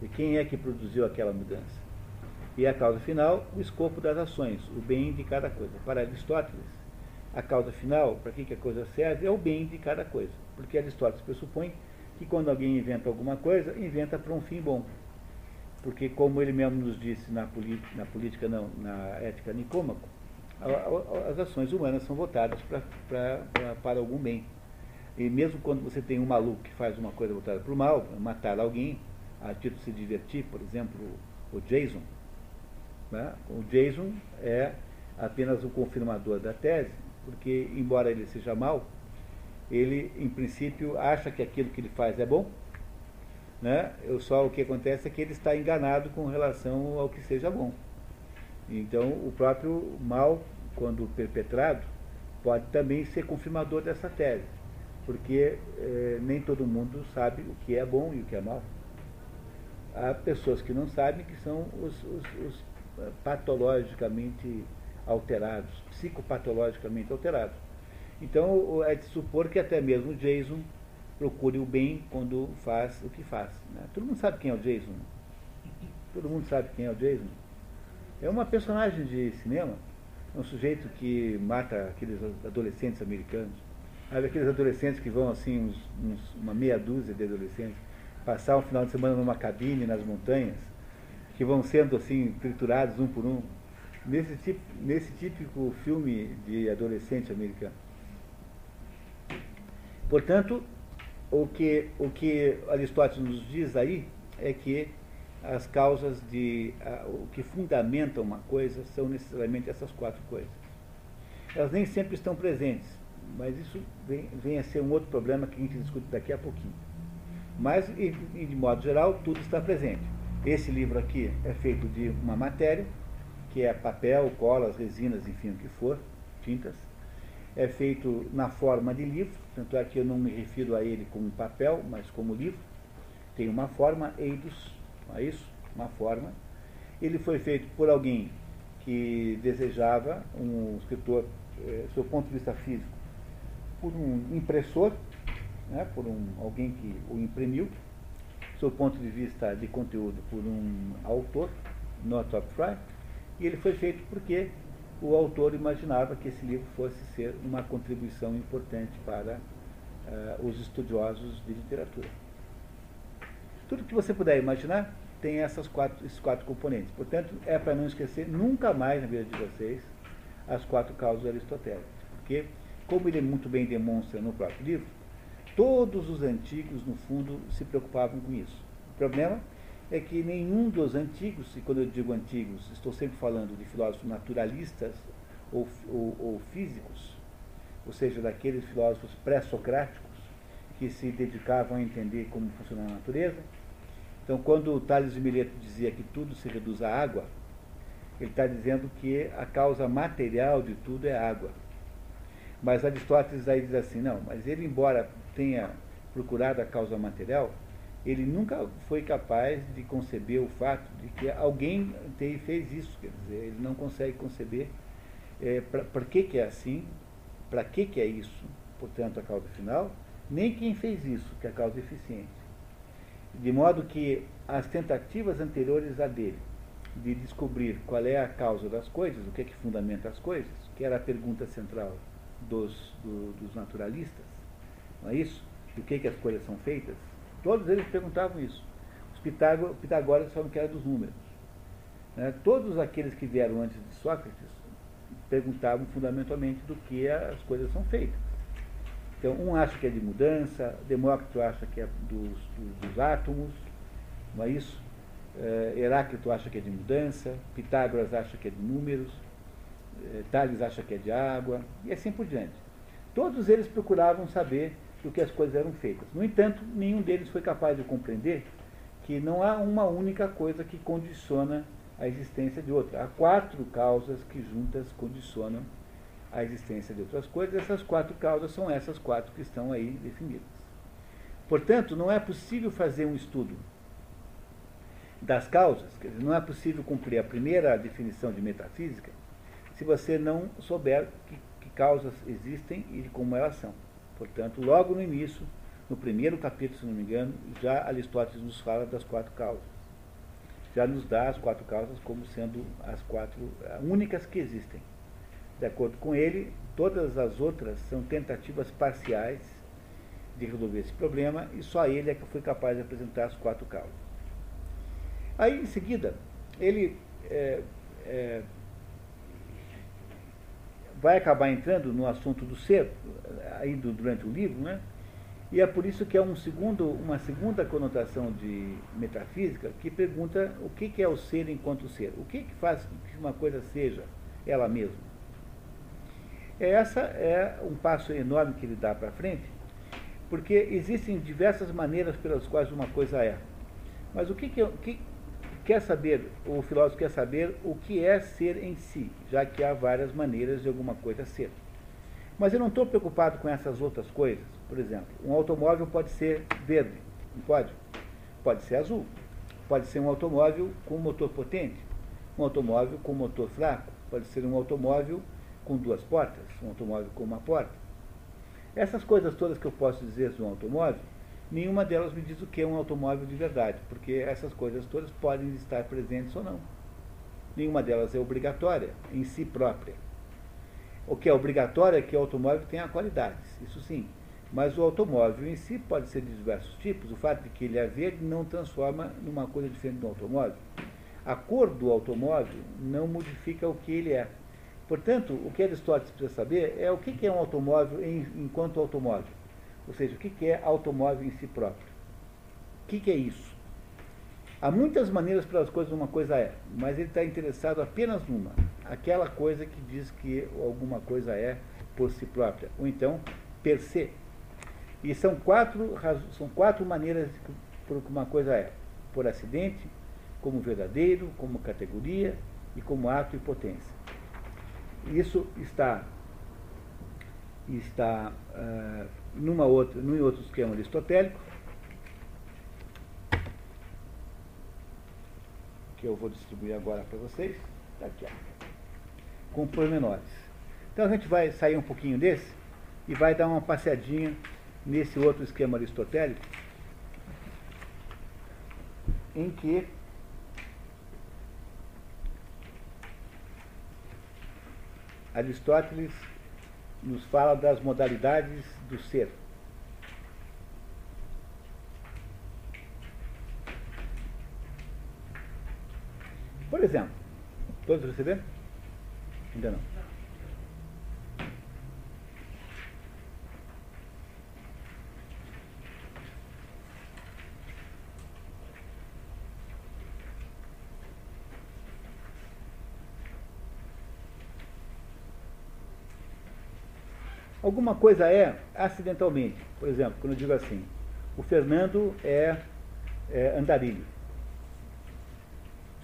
e quem é que produziu aquela mudança. E a causa final, o escopo das ações, o bem de cada coisa. Para Aristóteles, a causa final, para que, que a coisa serve, é o bem de cada coisa. Porque Aristóteles pressupõe que quando alguém inventa alguma coisa, inventa para um fim bom porque como ele mesmo nos disse na, na política, não, na ética Nicômaco, as ações humanas são votadas pra, pra, para algum bem. E mesmo quando você tem um maluco que faz uma coisa voltada para o mal, matar alguém, a título de se divertir, por exemplo, o Jason, né? o Jason é apenas o confirmador da tese, porque embora ele seja mal, ele em princípio acha que aquilo que ele faz é bom, né? Eu só o que acontece é que ele está enganado com relação ao que seja bom. Então, o próprio mal, quando perpetrado, pode também ser confirmador dessa tese, porque eh, nem todo mundo sabe o que é bom e o que é mal. Há pessoas que não sabem que são os, os, os eh, patologicamente alterados, psicopatologicamente alterados. Então, é de supor que até mesmo Jason procure o bem quando faz o que faz. Né? Todo mundo sabe quem é o Jason. Todo mundo sabe quem é o Jason. É uma personagem de cinema, é um sujeito que mata aqueles adolescentes americanos. Sabe aqueles adolescentes que vão assim, uns, uns, uma meia dúzia de adolescentes, passar um final de semana numa cabine nas montanhas, que vão sendo assim triturados um por um. Nesse, tipo, nesse típico filme de adolescente americano. Portanto, o que, o que Aristóteles nos diz aí é que as causas de. A, o que fundamentam uma coisa são necessariamente essas quatro coisas. Elas nem sempre estão presentes, mas isso vem, vem a ser um outro problema que a gente discute daqui a pouquinho. Mas, e, de modo geral, tudo está presente. Esse livro aqui é feito de uma matéria, que é papel, colas, resinas, enfim, o que for, tintas é feito na forma de livro, tanto é que eu não me refiro a ele como papel, mas como livro. Tem uma forma, eidos, não é isso? Uma forma. Ele foi feito por alguém que desejava, um escritor, é, do seu ponto de vista físico, por um impressor, né, por um, alguém que o imprimiu, do ponto de vista de conteúdo, por um autor, Northrop Frye, e ele foi feito porque o autor imaginava que esse livro fosse ser uma contribuição importante para uh, os estudiosos de literatura. Tudo que você puder imaginar tem essas quatro, esses quatro componentes. Portanto, é para não esquecer nunca mais na vida de vocês as quatro causas aristotélicas. Porque, como ele muito bem demonstra no próprio livro, todos os antigos, no fundo, se preocupavam com isso. O problema é que nenhum dos antigos, e quando eu digo antigos, estou sempre falando de filósofos naturalistas ou, ou, ou físicos, ou seja, daqueles filósofos pré-socráticos, que se dedicavam a entender como funciona a natureza. Então, quando Tales de Mileto dizia que tudo se reduz à água, ele está dizendo que a causa material de tudo é água. Mas Aristóteles aí diz assim, não, mas ele, embora tenha procurado a causa material, ele nunca foi capaz de conceber o fato de que alguém fez isso. Quer dizer, ele não consegue conceber é, para que, que é assim, para que, que é isso, portanto, a causa final, nem quem fez isso, que é a causa eficiente. De modo que as tentativas anteriores a dele de descobrir qual é a causa das coisas, o que é que fundamenta as coisas, que era a pergunta central dos, do, dos naturalistas, não é isso? Do que, que as coisas são feitas? Todos eles perguntavam isso. Os Pitágoras falam que era dos números. Né? Todos aqueles que vieram antes de Sócrates perguntavam fundamentalmente do que as coisas são feitas. Então, um acha que é de mudança, Demócrito acha que é dos, dos, dos átomos, não é isso? É, Heráclito acha que é de mudança, Pitágoras acha que é de números, Tales acha que é de água, e assim por diante. Todos eles procuravam saber do que as coisas eram feitas. No entanto, nenhum deles foi capaz de compreender que não há uma única coisa que condiciona a existência de outra. Há quatro causas que juntas condicionam a existência de outras coisas. Essas quatro causas são essas quatro que estão aí definidas. Portanto, não é possível fazer um estudo das causas, não é possível cumprir a primeira definição de metafísica se você não souber que, que causas existem e como elas são. Portanto, logo no início, no primeiro capítulo, se não me engano, já Aristóteles nos fala das quatro causas já nos dá as quatro causas como sendo as quatro únicas que existem. De acordo com ele, todas as outras são tentativas parciais de resolver esse problema e só ele é que foi capaz de apresentar as quatro causas. Aí, em seguida, ele é, é, vai acabar entrando no assunto do ser, aí durante o livro, né? E é por isso que é um segundo, uma segunda conotação de metafísica que pergunta o que é o ser enquanto ser. O que, que faz que uma coisa seja ela mesma? Essa é um passo enorme que ele dá para frente, porque existem diversas maneiras pelas quais uma coisa é. Mas o que, que, que quer saber, o filósofo quer saber o que é ser em si, já que há várias maneiras de alguma coisa ser. Mas eu não estou preocupado com essas outras coisas. Por exemplo, um automóvel pode ser verde, não pode? Pode ser azul. Pode ser um automóvel com motor potente, um automóvel com motor fraco, pode ser um automóvel com duas portas, um automóvel com uma porta. Essas coisas todas que eu posso dizer de um automóvel, nenhuma delas me diz o que é um automóvel de verdade, porque essas coisas todas podem estar presentes ou não. Nenhuma delas é obrigatória em si própria. O que é obrigatório é que o automóvel tenha qualidades, isso sim. Mas o automóvel em si pode ser de diversos tipos. O fato de que ele é verde não transforma numa coisa diferente do automóvel. A cor do automóvel não modifica o que ele é. Portanto, o que Aristóteles precisa saber é o que é um automóvel enquanto automóvel. Ou seja, o que é automóvel em si próprio. O que é isso? Há muitas maneiras pelas coisas uma coisa é, mas ele está interessado apenas numa. Aquela coisa que diz que alguma coisa é por si própria. Ou então, per se, e são quatro, são quatro maneiras por que uma coisa é: por acidente, como verdadeiro, como categoria e como ato e potência. Isso está está uh, numa outra, num outro esquema aristotélico, que eu vou distribuir agora para vocês, tá aqui, com pormenores. Então a gente vai sair um pouquinho desse e vai dar uma passeadinha nesse outro esquema aristotélico, em que Aristóteles nos fala das modalidades do ser. Por exemplo, todos receberam? Ainda não. Alguma coisa é acidentalmente. Por exemplo, quando eu digo assim, o Fernando é, é andarilho.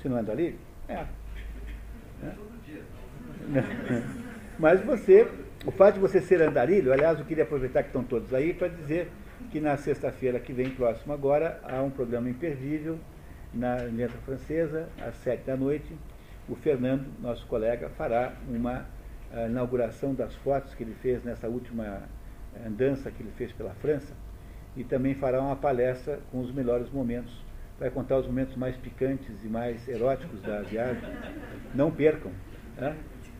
Se não é andarilho? É. é. Mas você, o fato de você ser andarilho, aliás, eu queria aproveitar que estão todos aí para dizer que na sexta-feira que vem, próximo agora, há um programa imperdível na Aliança Francesa, às sete da noite. O Fernando, nosso colega, fará uma inauguração das fotos que ele fez nessa última andança que ele fez pela França e também fará uma palestra com os melhores momentos. Vai contar os momentos mais picantes e mais eróticos da viagem. Não percam. Tá?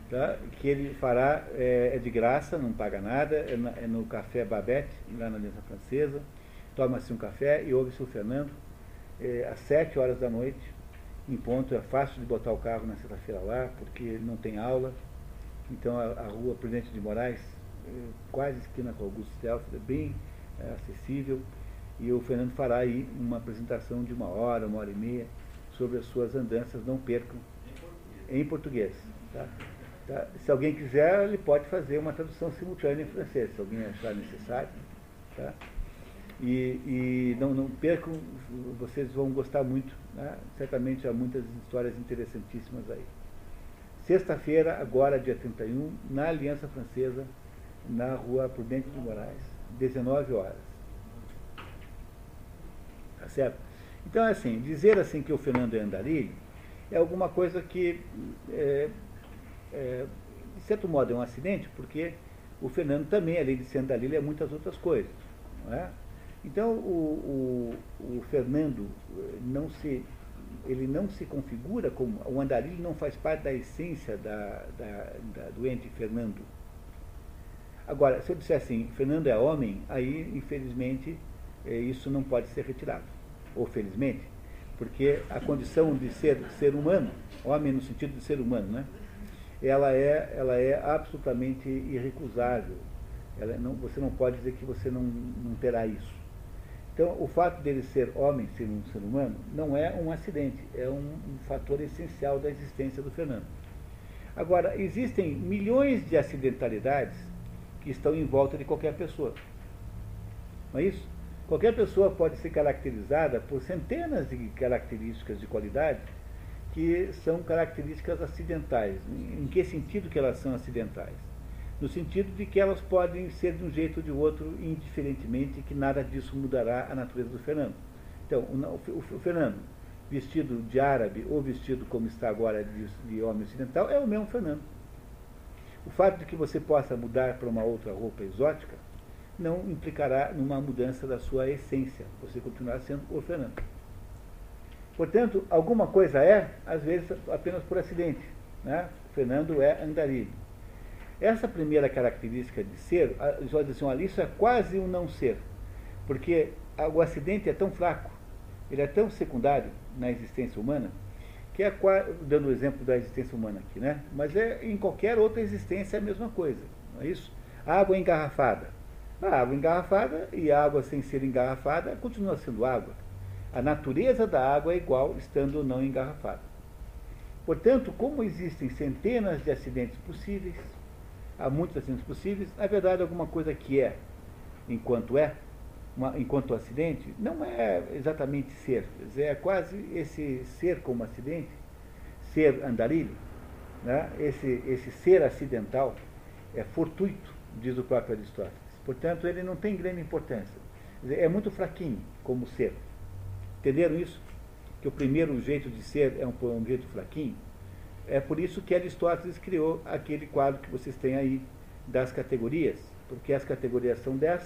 Tá? Que ele fará é, é, de graça, não paga nada, é, na, é no Café Babette, lá na Aliança Francesa. Toma-se um café e ouve-se o Fernando é, às sete horas da noite, em ponto. É fácil de botar o carro na sexta-feira lá, porque não tem aula. Então a, a rua Presidente de Moraes, é, quase esquina com Augusto Celso, é bem é, acessível. E o Fernando fará aí uma apresentação de uma hora, uma hora e meia, sobre as suas andanças, não percam, em português. Tá? Tá? Se alguém quiser, ele pode fazer uma tradução simultânea em francês, se alguém achar necessário. Tá? E, e não, não, percam, vocês vão gostar muito. Né? Certamente há muitas histórias interessantíssimas aí. Sexta-feira, agora dia 31, na Aliança Francesa, na rua Prudente de Moraes, 19 horas. Tá certo? Então, assim, dizer assim que o Fernando é andarilho é alguma coisa que, é, é, de certo modo, é um acidente, porque o Fernando também, além de ser andarilho, é muitas outras coisas. Não é? Então, o, o, o Fernando eh, não se ele não se configura como. O andarilho não faz parte da essência da, da, da, do ente Fernando. Agora, se eu disser assim, Fernando é homem, aí, infelizmente, é, isso não pode ser retirado. Ou felizmente, porque a condição de ser ser humano, homem no sentido de ser humano, né? ela, é, ela é absolutamente irrecusável. Ela não, você não pode dizer que você não, não terá isso. Então, o fato dele ser homem, ser um ser humano, não é um acidente, é um, um fator essencial da existência do Fernando. Agora, existem milhões de acidentalidades que estão em volta de qualquer pessoa. Não é isso? Qualquer pessoa pode ser caracterizada por centenas de características de qualidade que são características acidentais. Em que sentido que elas são acidentais? No sentido de que elas podem ser de um jeito ou de outro, indiferentemente, que nada disso mudará a natureza do Fernando. Então, o, Fernando, vestido de árabe ou vestido como está agora de, de homem ocidental, é o mesmo Fernando. O fato de que você possa mudar para uma outra roupa exótica não implicará numa mudança da sua essência. Você continuará sendo o Fernando. Portanto, alguma coisa é, às vezes, apenas por acidente. Né? Fernando é andarilho. Essa primeira característica de ser, já dizer assim, isso é quase um não ser, porque o acidente é tão fraco, ele é tão secundário na existência humana, que é dando o exemplo da existência humana aqui, né? Mas é em qualquer outra existência é a mesma coisa, não é isso? Água engarrafada. A água engarrafada e a água sem ser engarrafada continua sendo água. A natureza da água é igual estando ou não engarrafada. Portanto, como existem centenas de acidentes possíveis, há muitos acidentes possíveis. Na verdade, alguma coisa que é, enquanto é, uma, enquanto acidente, não é exatamente ser. É quase esse ser como acidente, ser andarilho, né? esse, esse ser acidental é fortuito, diz o próprio Aristóteles. Portanto, ele não tem grande importância. É muito fraquinho como ser. Entenderam isso? Que o primeiro jeito de ser é um, um jeito fraquinho? É por isso que Aristóteles criou aquele quadro que vocês têm aí das categorias, porque as categorias são dez,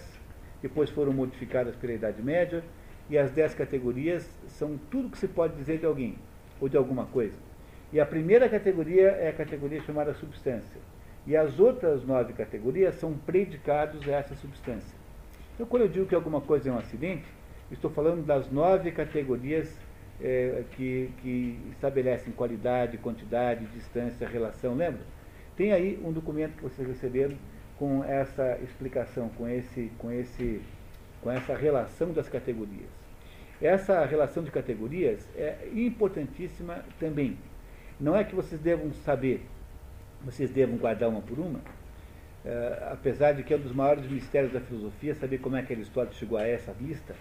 depois foram modificadas pela Idade Média, e as dez categorias são tudo que se pode dizer de alguém ou de alguma coisa. E a primeira categoria é a categoria chamada substância. E as outras nove categorias são predicados a essa substância. Então, quando eu digo que alguma coisa é um acidente, estou falando das nove categorias é, que, que estabelecem qualidade, quantidade, distância, relação, lembra? Tem aí um documento que vocês receberam com essa explicação, com, esse, com, esse, com essa relação das categorias. Essa relação de categorias é importantíssima também. Não é que vocês devam saber, vocês devam guardar uma por uma, é, apesar de que é um dos maiores mistérios da filosofia saber como é que Aristóteles chegou a essa lista,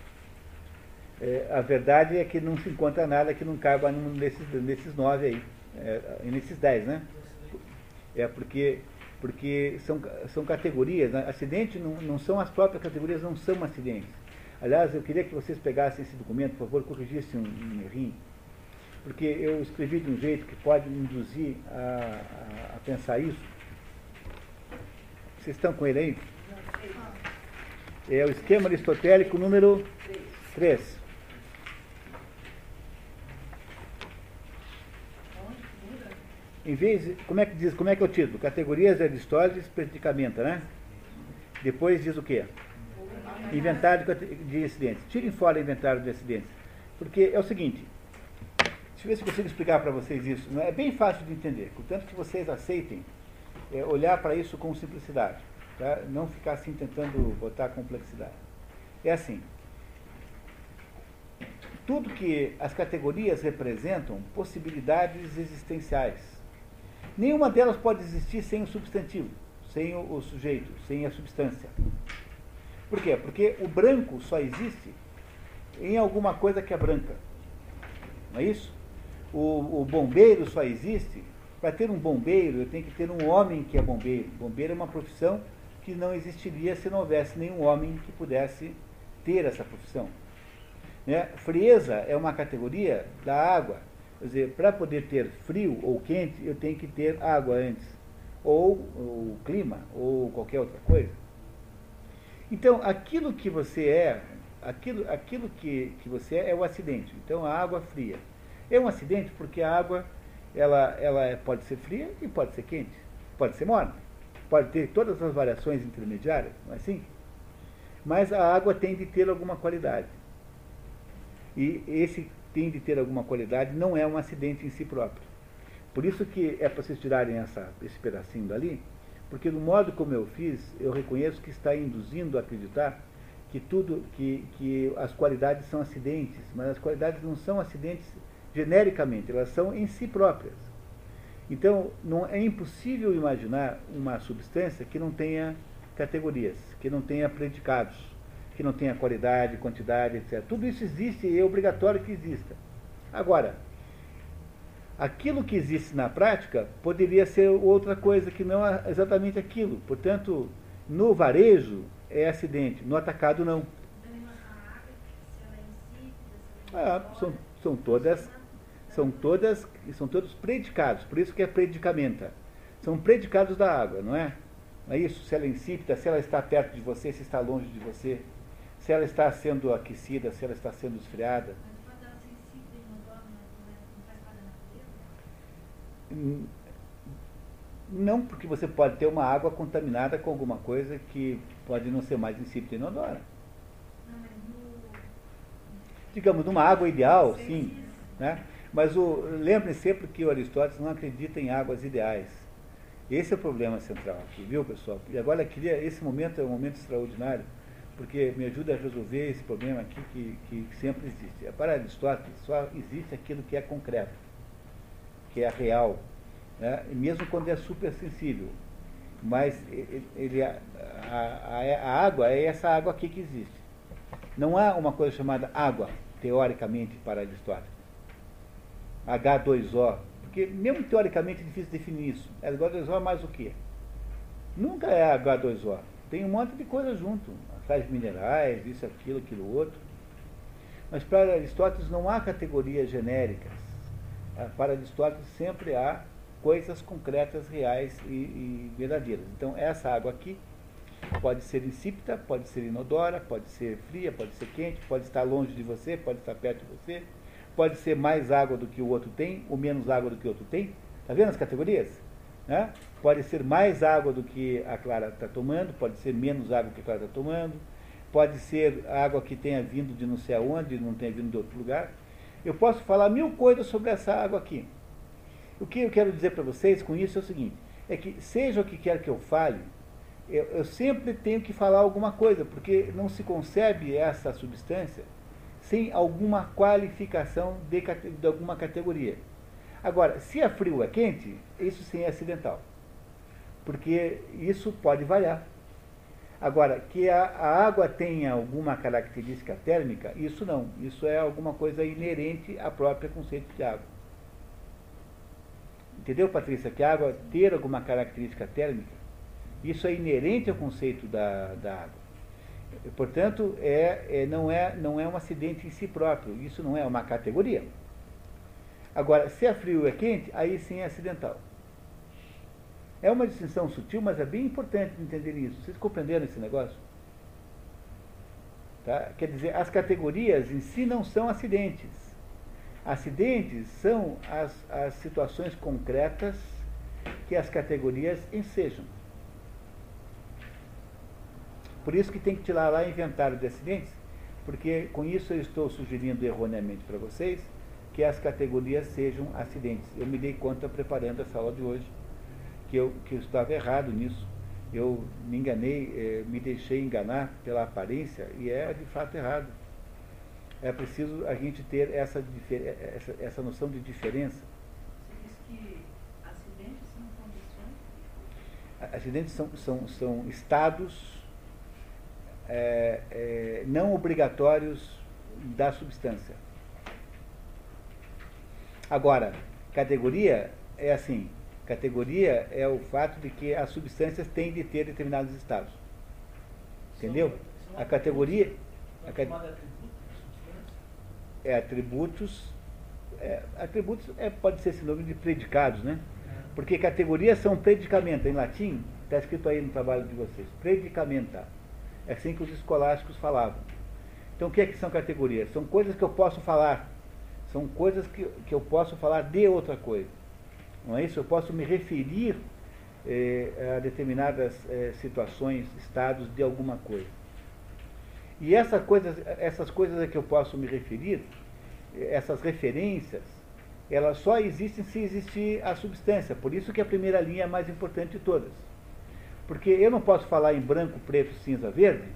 é, a verdade é que não se encontra nada que não caiba nesses nove aí, é, nesses dez, né? É porque, porque são, são categorias, né? acidente não, não são as próprias categorias, não são acidentes. Aliás, eu queria que vocês pegassem esse documento, por favor, corrigissem um, um errinho, porque eu escrevi de um jeito que pode induzir a, a, a pensar isso. Vocês estão com ele aí? É o esquema aristotélico número 3. Em vez, como é que diz, como é que é o título? Categorias de Aristóteles, predicamento, né? Depois diz o quê? Inventário de acidentes. Tirem fora inventário de acidentes. Porque é o seguinte, deixa eu ver se consigo explicar para vocês isso. É bem fácil de entender, contanto que vocês aceitem é, olhar para isso com simplicidade. Tá? Não ficar assim tentando botar complexidade. É assim. Tudo que as categorias representam possibilidades existenciais. Nenhuma delas pode existir sem o substantivo, sem o, o sujeito, sem a substância. Por quê? Porque o branco só existe em alguma coisa que é branca. Não é isso? O, o bombeiro só existe. Para ter um bombeiro, eu tenho que ter um homem que é bombeiro. Bombeiro é uma profissão que não existiria se não houvesse nenhum homem que pudesse ter essa profissão. Né? Frieza é uma categoria da água. Quer dizer, para poder ter frio ou quente, eu tenho que ter água antes. Ou o clima, ou qualquer outra coisa. Então, aquilo que você é, aquilo, aquilo que, que você é, é o acidente. Então, a água fria. É um acidente porque a água ela, ela é, pode ser fria e pode ser quente. Pode ser morna. Pode ter todas as variações intermediárias, não é assim? Mas a água tem de ter alguma qualidade. E esse tem de ter alguma qualidade não é um acidente em si próprio. Por isso que é para vocês tirarem essa, esse pedacinho dali, porque do modo como eu fiz, eu reconheço que está induzindo a acreditar que tudo, que, que as qualidades são acidentes, mas as qualidades não são acidentes genericamente, elas são em si próprias. Então, não é impossível imaginar uma substância que não tenha categorias, que não tenha predicados, que não tenha qualidade, quantidade, etc. Tudo isso existe e é obrigatório que exista. Agora, aquilo que existe na prática poderia ser outra coisa que não é exatamente aquilo. Portanto, no varejo é acidente, no atacado não. Ah, são, são todas são todas são todos predicados, por isso que é predicamenta. São predicados da água, não é? Não é isso? Se ela é insípida, se ela está perto de você, se está longe de você, se ela está sendo aquecida, se ela está sendo esfriada. Não, porque você pode ter uma água contaminada com alguma coisa que pode não ser mais insípida e inodora. Digamos, numa água ideal, sim. Né? Mas lembre sempre que o Aristóteles não acredita em águas ideais. Esse é o problema central aqui, viu, pessoal? E agora queria, esse momento é um momento extraordinário, porque me ajuda a resolver esse problema aqui que, que sempre existe. Para Aristóteles, só existe aquilo que é concreto, que é real, né? mesmo quando é super sensível. Mas ele, a, a, a água é essa água aqui que existe. Não há uma coisa chamada água, teoricamente, para Aristóteles. H2O. Porque mesmo teoricamente é difícil definir isso. H2O é mais o quê? Nunca é H2O. Tem um monte de coisa junto. Sais minerais, isso, aquilo, aquilo outro. Mas para Aristóteles não há categorias genéricas. Ah, para Aristóteles sempre há coisas concretas, reais e, e verdadeiras. Então essa água aqui pode ser insípida, pode ser inodora, pode ser fria, pode ser quente, pode estar longe de você, pode estar perto de você pode ser mais água do que o outro tem, ou menos água do que o outro tem. Está vendo as categorias? Né? Pode ser mais água do que a Clara está tomando, pode ser menos água que a Clara está tomando, pode ser água que tenha vindo de não sei aonde, não tenha vindo de outro lugar. Eu posso falar mil coisas sobre essa água aqui. O que eu quero dizer para vocês com isso é o seguinte: é que seja o que quer que eu fale, eu, eu sempre tenho que falar alguma coisa, porque não se concebe essa substância sem alguma qualificação de, de alguma categoria. Agora, se é frio ou é quente, isso sim é acidental. porque isso pode variar. Agora, que a, a, água tenha alguma característica térmica, isso não. Isso é alguma coisa inerente à própria conceito de água. Entendeu, Patrícia? Que a água ter alguma característica térmica, isso é inerente ao conceito da, da água. Portanto, é, é, não, é, não é um acidente em si próprio. Isso não é uma categoria. Agora, se é frio ou é quente, aí sim é acidental. É uma distinção sutil, mas é bem importante entender isso. Vocês compreenderam esse negócio? Tá? Quer dizer, as categorias em si não são acidentes. Acidentes são as, as situações concretas que as categorias ensejam. Por isso que tem que tirar lá inventário de acidentes, porque com isso eu estou sugerindo erroneamente para vocês que as categorias sejam acidentes. Eu me dei conta preparando essa aula de hoje que eu, que eu estava errado nisso. Eu me enganei, eh, me deixei enganar pela aparência e é de fato errado. É preciso a gente ter essa, essa, essa noção de diferença. Você diz que acidentes são condições? Acidentes são, são, são estados é, é, não obrigatórios da substância. Agora, categoria é assim, Categoria é o fato de que as substâncias têm de ter determinados estados. Entendeu? A categoria. A cat... É atributos. É, atributos é, pode ser sinônimo de predicados, né? Porque categorias são predicamento. Em latim, está escrito aí no trabalho de vocês. Predicamenta. É assim que os escolásticos falavam. Então o que é que são categorias? São coisas que eu posso falar. São coisas que, que eu posso falar de outra coisa. Não é isso? Eu posso me referir eh, a determinadas eh, situações, estados de alguma coisa. E essa coisa, essas coisas a que eu posso me referir, essas referências, elas só existem se existir a substância. Por isso que a primeira linha é a mais importante de todas. Porque eu não posso falar em branco, preto, cinza, verde,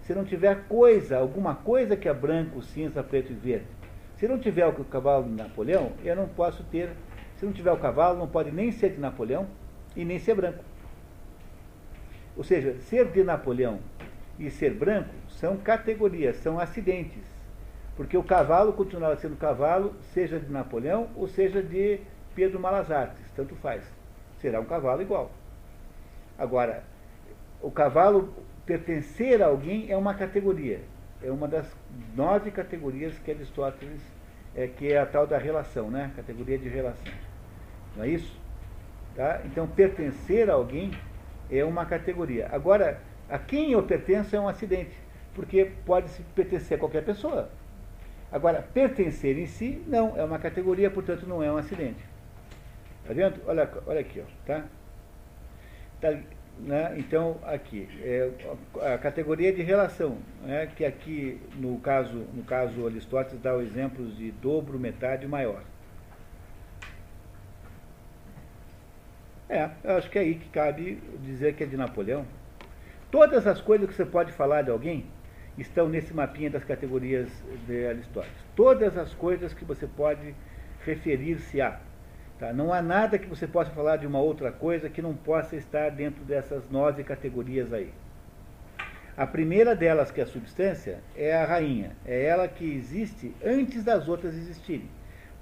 se não tiver coisa, alguma coisa que é branco, cinza, preto e verde. Se não tiver o cavalo de Napoleão, eu não posso ter se não tiver o cavalo, não pode nem ser de Napoleão e nem ser branco. Ou seja, ser de Napoleão e ser branco são categorias, são acidentes. Porque o cavalo continuará sendo cavalo, seja de Napoleão ou seja de Pedro Malazartes, tanto faz. Será um cavalo igual. Agora, o cavalo pertencer a alguém é uma categoria. É uma das nove categorias que Aristóteles, é, que é a tal da relação, né? Categoria de relação. Não é isso? Tá? Então, pertencer a alguém é uma categoria. Agora, a quem eu pertenço é um acidente, porque pode se pertencer a qualquer pessoa. Agora, pertencer em si, não, é uma categoria, portanto, não é um acidente. Está vendo? Olha, olha aqui, ó, tá? tá né? Então, aqui, é a categoria de relação, né? que aqui, no caso, no caso Aristóteles, dá o exemplo de dobro, metade maior. É, eu acho que é aí que cabe dizer que é de Napoleão. Todas as coisas que você pode falar de alguém estão nesse mapinha das categorias de Aristóteles. Todas as coisas que você pode referir-se a. Tá? Não há nada que você possa falar de uma outra coisa que não possa estar dentro dessas nove categorias aí. A primeira delas, que é a substância, é a rainha. É ela que existe antes das outras existirem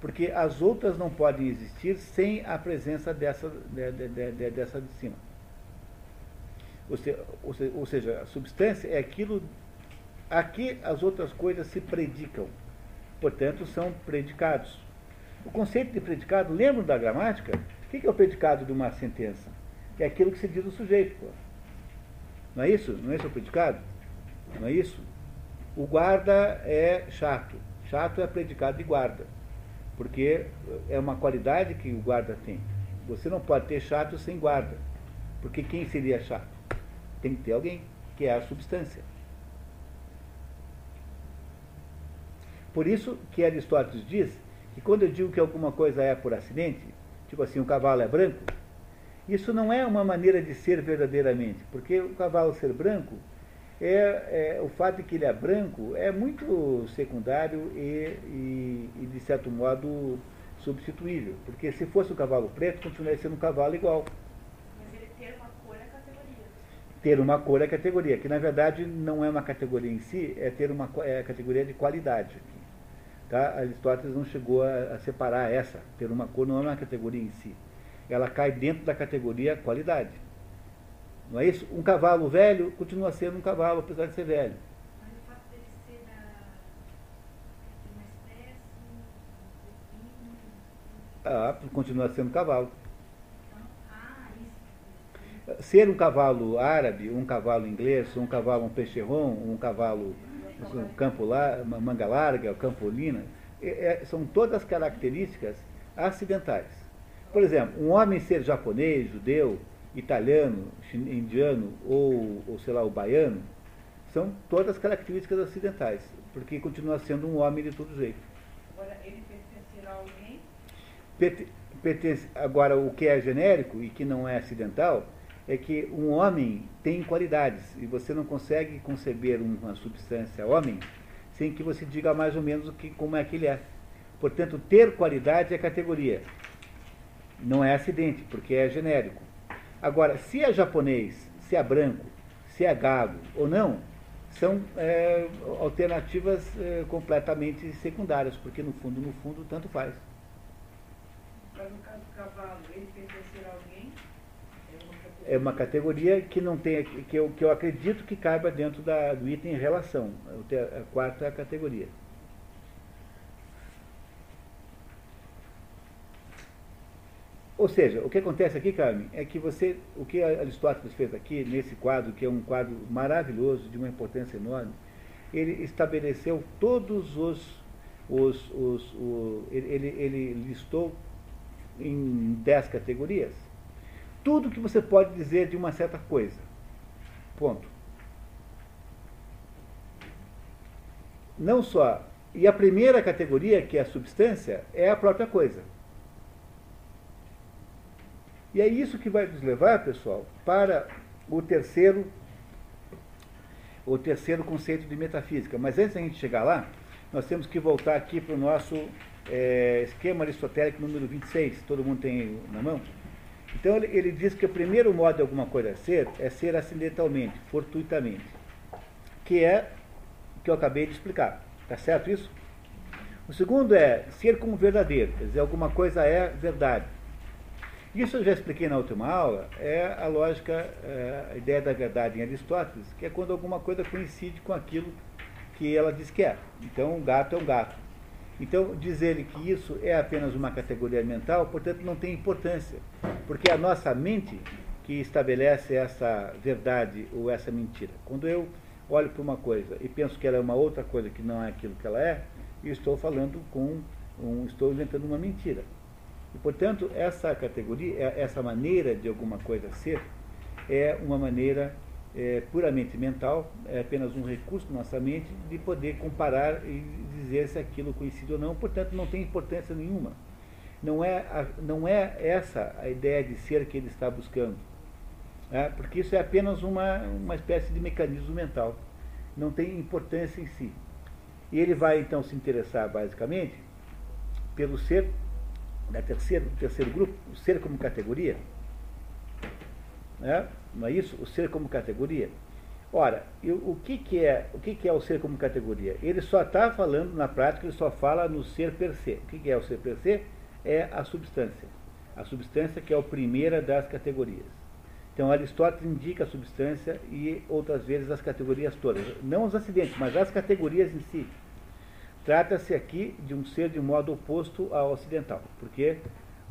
porque as outras não podem existir sem a presença dessa de, de, de, dessa de cima. Ou, se, ou seja, a substância é aquilo a que as outras coisas se predicam. Portanto, são predicados. O conceito de predicado, lembram da gramática? O que é o predicado de uma sentença? É aquilo que se diz o sujeito. Pô. Não é isso? Não é isso o predicado? Não é isso? O guarda é chato. Chato é predicado de guarda porque é uma qualidade que o guarda tem. Você não pode ter chato sem guarda, porque quem seria chato? Tem que ter alguém, que é a substância. Por isso que Aristóteles diz que quando eu digo que alguma coisa é por acidente, tipo assim, o cavalo é branco, isso não é uma maneira de ser verdadeiramente, porque o cavalo ser branco é, é, o fato de que ele é branco é muito secundário e, e, e, de certo modo, substituível. Porque se fosse um cavalo preto, continuaria sendo um cavalo igual. Mas ele ter uma Ter uma cor é categoria, que na verdade não é uma categoria em si, é ter uma é a categoria de qualidade. Tá? Aristóteles não chegou a, a separar essa. Ter uma cor não é uma categoria em si. Ela cai dentro da categoria qualidade. Não é isso? Um cavalo velho continua sendo um cavalo, apesar de ser velho. Ah, continua sendo cavalo. então, ah. Ser um cavalo árabe, um cavalo inglês, um cavalo um peixerron, um cavalo campo lá, uma manga larga, campolina, é- é- são todas características acidentais. Por exemplo, um homem ser japonês, judeu, italiano, indiano ou, ou sei lá, o baiano, são todas características acidentais, porque continua sendo um homem de todo jeito. Agora, ele pertencerá a alguém? Perte- pertence- Agora, o que é genérico e que não é acidental é que um homem tem qualidades e você não consegue conceber uma substância homem sem que você diga mais ou menos o que, como é que ele é. Portanto, ter qualidade é categoria. Não é acidente, porque é genérico. Agora, se é japonês, se é branco, se é gago ou não, são é, alternativas é, completamente secundárias, porque no fundo, no fundo, tanto faz. Mas no caso do cavalo, ele? É uma categoria. é que não tem que eu, que eu acredito que caiba dentro da, do item relação. A quarta categoria. Ou seja, o que acontece aqui, Carmen, é que você, o que Aristóteles fez aqui, nesse quadro, que é um quadro maravilhoso, de uma importância enorme, ele estabeleceu todos os, os, os o- ele, ele listou em dez categorias tudo que você pode dizer de uma certa coisa. Ponto. Não só. E a primeira categoria, que é a substância, é a própria coisa. E é isso que vai nos levar, pessoal, para o terceiro, o terceiro conceito de metafísica. Mas antes da gente chegar lá, nós temos que voltar aqui para o nosso eh, esquema aristotélico número 26. Todo mundo tem na mão? Então ele, ele diz que o primeiro modo de alguma coisa ser é ser acidentalmente, fortuitamente, que é o que eu acabei de explicar. Tá certo isso? O segundo é ser como verdadeiro, quer dizer, alguma coisa é verdade. Isso eu já expliquei na última aula, é a lógica, é, a ideia da verdade em Aristóteles, que é quando alguma coisa coincide com aquilo que ela diz que é. Então, um gato é um gato. Então, diz ele que isso é apenas uma categoria mental, portanto, não tem importância, porque é a nossa mente que estabelece essa verdade ou essa mentira. Quando eu olho para uma coisa e penso que ela é uma outra coisa que não é aquilo que ela é, eu estou falando com um, estou inventando uma mentira. E, portanto, essa categoria, é- essa maneira de alguma coisa ser, é uma maneira é, puramente mental, é apenas um recurso da nossa mente de poder comparar e dizer se aquilo coincide ou não, portanto, não tem importância nenhuma. Não é, a- não é essa a ideia de ser que ele está buscando. né? porque isso é apenas uma, uma espécie de mecanismo mental. Não tem importância em si. E ele vai então se interessar basicamente pelo ser da terceira, do terceiro grupo, o ser como categoria. Né? Não é isso? O ser como categoria. Ora, o que, que, é, o que, que é o ser como categoria? Ele só está falando, na prática, ele só fala no ser per se. O que, que é o ser per se? É a substância. A substância que é a primeira das categorias. Então, Aristóteles indica a substância e outras vezes as categorias todas. Não os acidentes, mas as categorias em si. Trata-se aqui de um ser de modo oposto ao ocidental, porque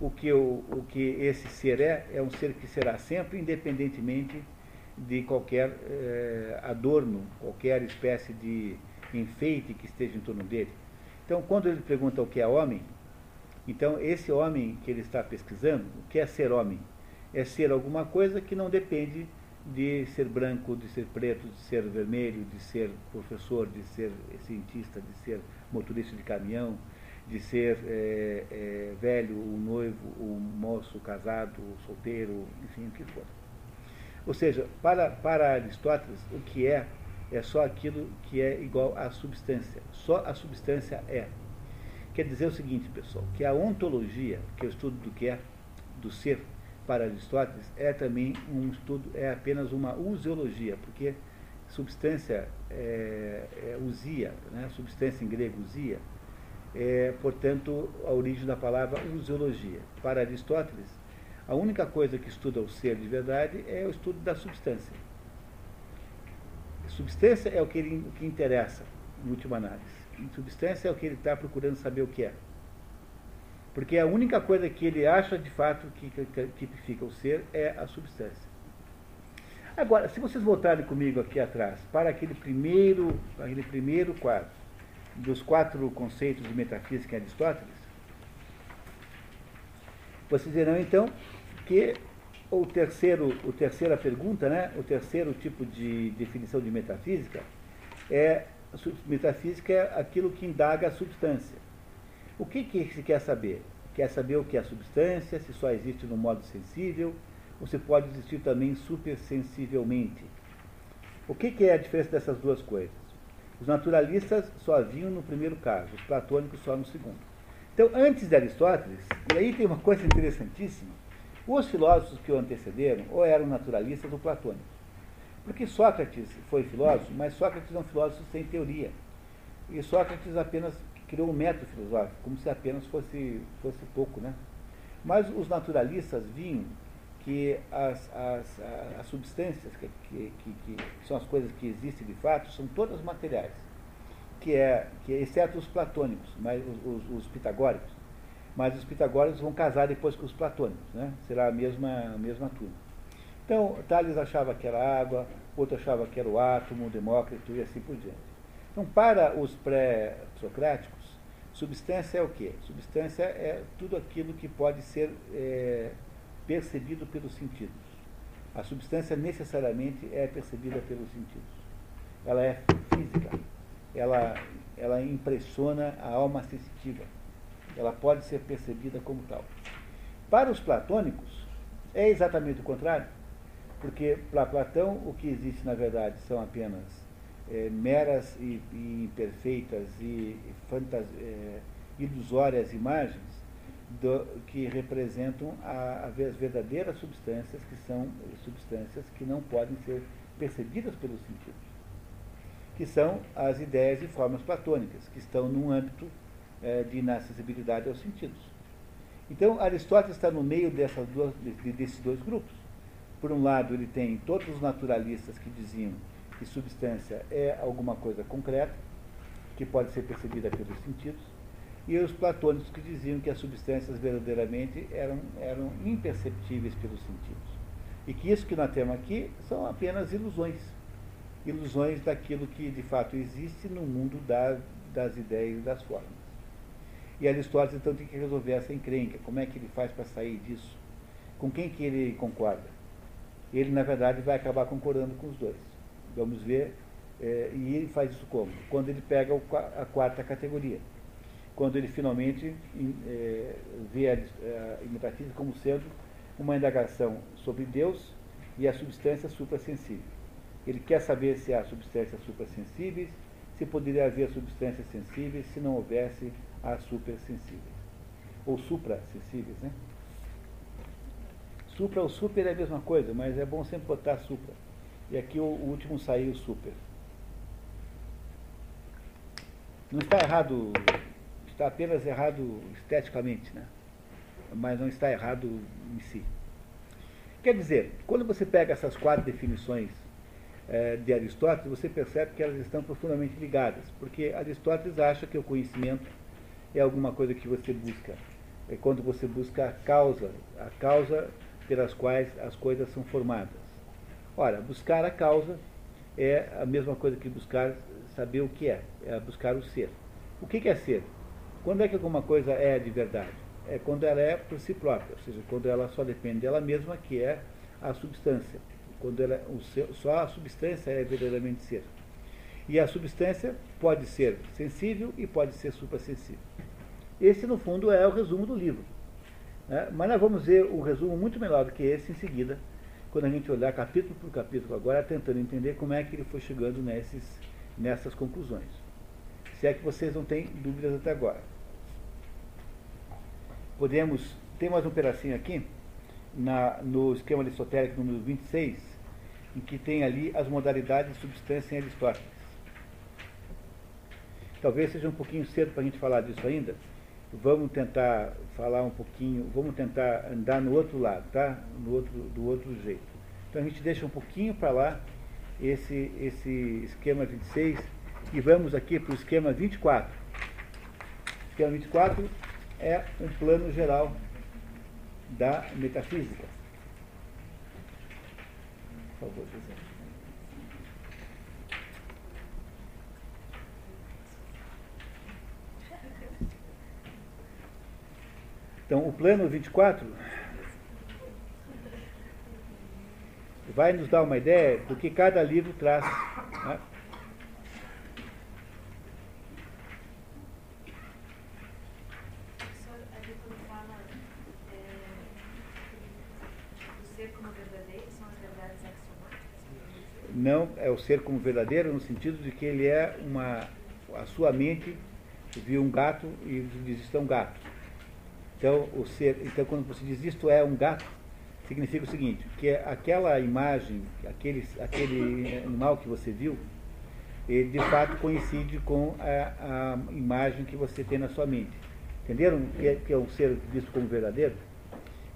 o que, o, o que esse ser é, é um ser que será sempre, independentemente de qualquer eh, adorno, qualquer espécie de enfeite que esteja em torno dele. Então, quando ele pergunta o que é homem, então esse homem que ele está pesquisando, o que é ser homem? É ser alguma coisa que não depende de ser branco, de ser preto, de ser vermelho, de ser professor, de ser cientista, de ser motorista de caminhão, de ser eh, eh, velho, o noivo, o moço, casado, o solteiro, enfim, o que for. Ou seja, para, para Aristóteles, o que é, é só aquilo que é igual à substância. Só a substância é. Quer dizer o seguinte, pessoal, que a ontologia, que é o estudo do que é, do ser, para Aristóteles, é também um estudo, é apenas uma useologia, porque substância é, é usia, né? substância em grego usia, é, portanto, a origem da palavra useologia. Para Aristóteles, a única coisa que estuda o ser de verdade é o estudo da substância. Substância é o que, ele, o que interessa, em última análise. Substância é o que ele está procurando saber o que é. Porque a única coisa que ele acha de fato que, que tipifica o ser é a substância. Agora, se vocês voltarem comigo aqui atrás para aquele primeiro, aquele primeiro quadro dos quatro conceitos de metafísica em Aristóteles, vocês verão então que o terceiro, o terceira pergunta, né, o terceiro tipo de definição de metafísica é metafísica é aquilo que indaga a substância. O que, que se quer saber? Quer saber o que é a substância, se só existe no modo sensível, ou se pode existir também supersensivelmente. O que, que é a diferença dessas duas coisas? Os naturalistas só haviam no primeiro caso, os platônicos só no segundo. Então, antes de Aristóteles, e aí tem uma coisa interessantíssima, os filósofos que o antecederam ou eram naturalistas ou platônicos. Porque Sócrates foi filósofo, mas Sócrates é um filósofo sem teoria. E Sócrates apenas criou um método filosófico, como se apenas fosse, fosse pouco. Né? Mas os naturalistas viam que as, as, as substâncias, que, que, que, que, são as coisas que existem de fato, são todas materiais. Que é, que, exceto os platônicos, mas os, os, os pitagóricos. Mas os pitagóricos vão casar depois com os platônicos, né? será a mesma, a mesma turma. Então, Tales achava que era água, outro achava que era o átomo, o Demócrito e assim por diante. Então, para os pré-socráticos, substância é o quê? Substância é tudo aquilo que pode ser é, percebido pelos sentidos. A substância necessariamente é percebida pelos sentidos. Ela é física. Ela, ela impressiona a alma sensitiva. Ela pode ser percebida como tal. Para os platônicos, é exatamente o contrário. Porque para Platão o que existe na verdade são apenas é, meras e, e, imperfeitas e fantas, é, ilusórias imagens do, que representam a, as verdadeiras substâncias, que são substâncias que não podem ser percebidas pelos sentidos, que são as ideias e formas platônicas, que estão num âmbito é, de inacessibilidade aos sentidos. Então, Aristóteles está no meio dessas duas, desses dois grupos. Por um lado, ele tem todos os naturalistas que diziam que substância é alguma coisa concreta, que pode ser percebida pelos sentidos, e os platônicos que diziam que as substâncias verdadeiramente eram, eram imperceptíveis pelos sentidos. E que isso que nós temos aqui são apenas ilusões. Ilusões daquilo que de fato existe no mundo da, das ideias e das formas. E Aristóteles então tem que resolver essa encrenca. Como é que ele faz para sair disso? Com quem que ele concorda? ele na verdade vai acabar concordando com os dois. Vamos ver, é, e ele faz isso como? Quando ele pega a quarta categoria. Quando ele finalmente é, vê a, a metafísica como sendo uma indagação sobre Deus e a substância suprassensível. Ele quer saber se há substâncias suprassensíveis, se poderia haver substâncias sensíveis se não houvesse as supersensíveis. Ou suprassensíveis, né? Supra ou super é a mesma coisa, mas é bom sempre botar supra. E aqui o, o último saiu super. Não está errado, está apenas errado esteticamente, né? mas não está errado em si. Quer dizer, quando você pega essas quatro definições é, de Aristóteles, você percebe que elas estão profundamente ligadas, porque Aristóteles acha que o conhecimento é alguma coisa que você busca. É quando você busca a causa, a causa pelas quais as coisas são formadas. Ora, buscar a causa é a mesma coisa que buscar saber o que é, é buscar o ser. O que é ser? Quando é que alguma coisa é de verdade? É quando ela é por si própria, ou seja, quando ela só depende dela mesma, que é a substância. Quando ela, o ser, só a substância é verdadeiramente ser. E a substância pode ser sensível e pode ser suprassensível. Esse, no fundo, é o resumo do livro. Né? Mas nós vamos ver um resumo muito melhor do que esse em seguida, quando a gente olhar capítulo por capítulo agora, tentando entender como é que ele foi chegando nesses, nessas conclusões. Se é que vocês não têm dúvidas até agora. Podemos. Tem mais um pedacinho aqui. na, no esquema aristotélico número 26, em que tem ali as modalidades de substância em Aristóteles. Talvez seja um pouquinho cedo para a gente falar disso ainda. Vamos tentar falar um pouquinho, vamos tentar andar no outro lado, tá? No outro, do outro jeito. Então a gente deixa um pouquinho para lá esse, esse esquema 26 e vamos aqui para o esquema 24. O esquema 24 é um plano geral da metafísica. Por favor. Então, o plano 24 vai nos dar uma ideia do que cada livro traz. Né? Professor, ali quando fala é, do ser como verdadeiro, são as verdades axiomáticas? Não é o ser como verdadeiro no sentido de que ele é uma. A sua mente viu um gato e diz isto é um gato. Então, o ser, então quando você diz isto é um gato, significa o seguinte, que aquela imagem, aquele, aquele animal que você viu, ele de fato coincide com a, a imagem que você tem na sua mente. Entenderam que é, que é um ser visto como verdadeiro?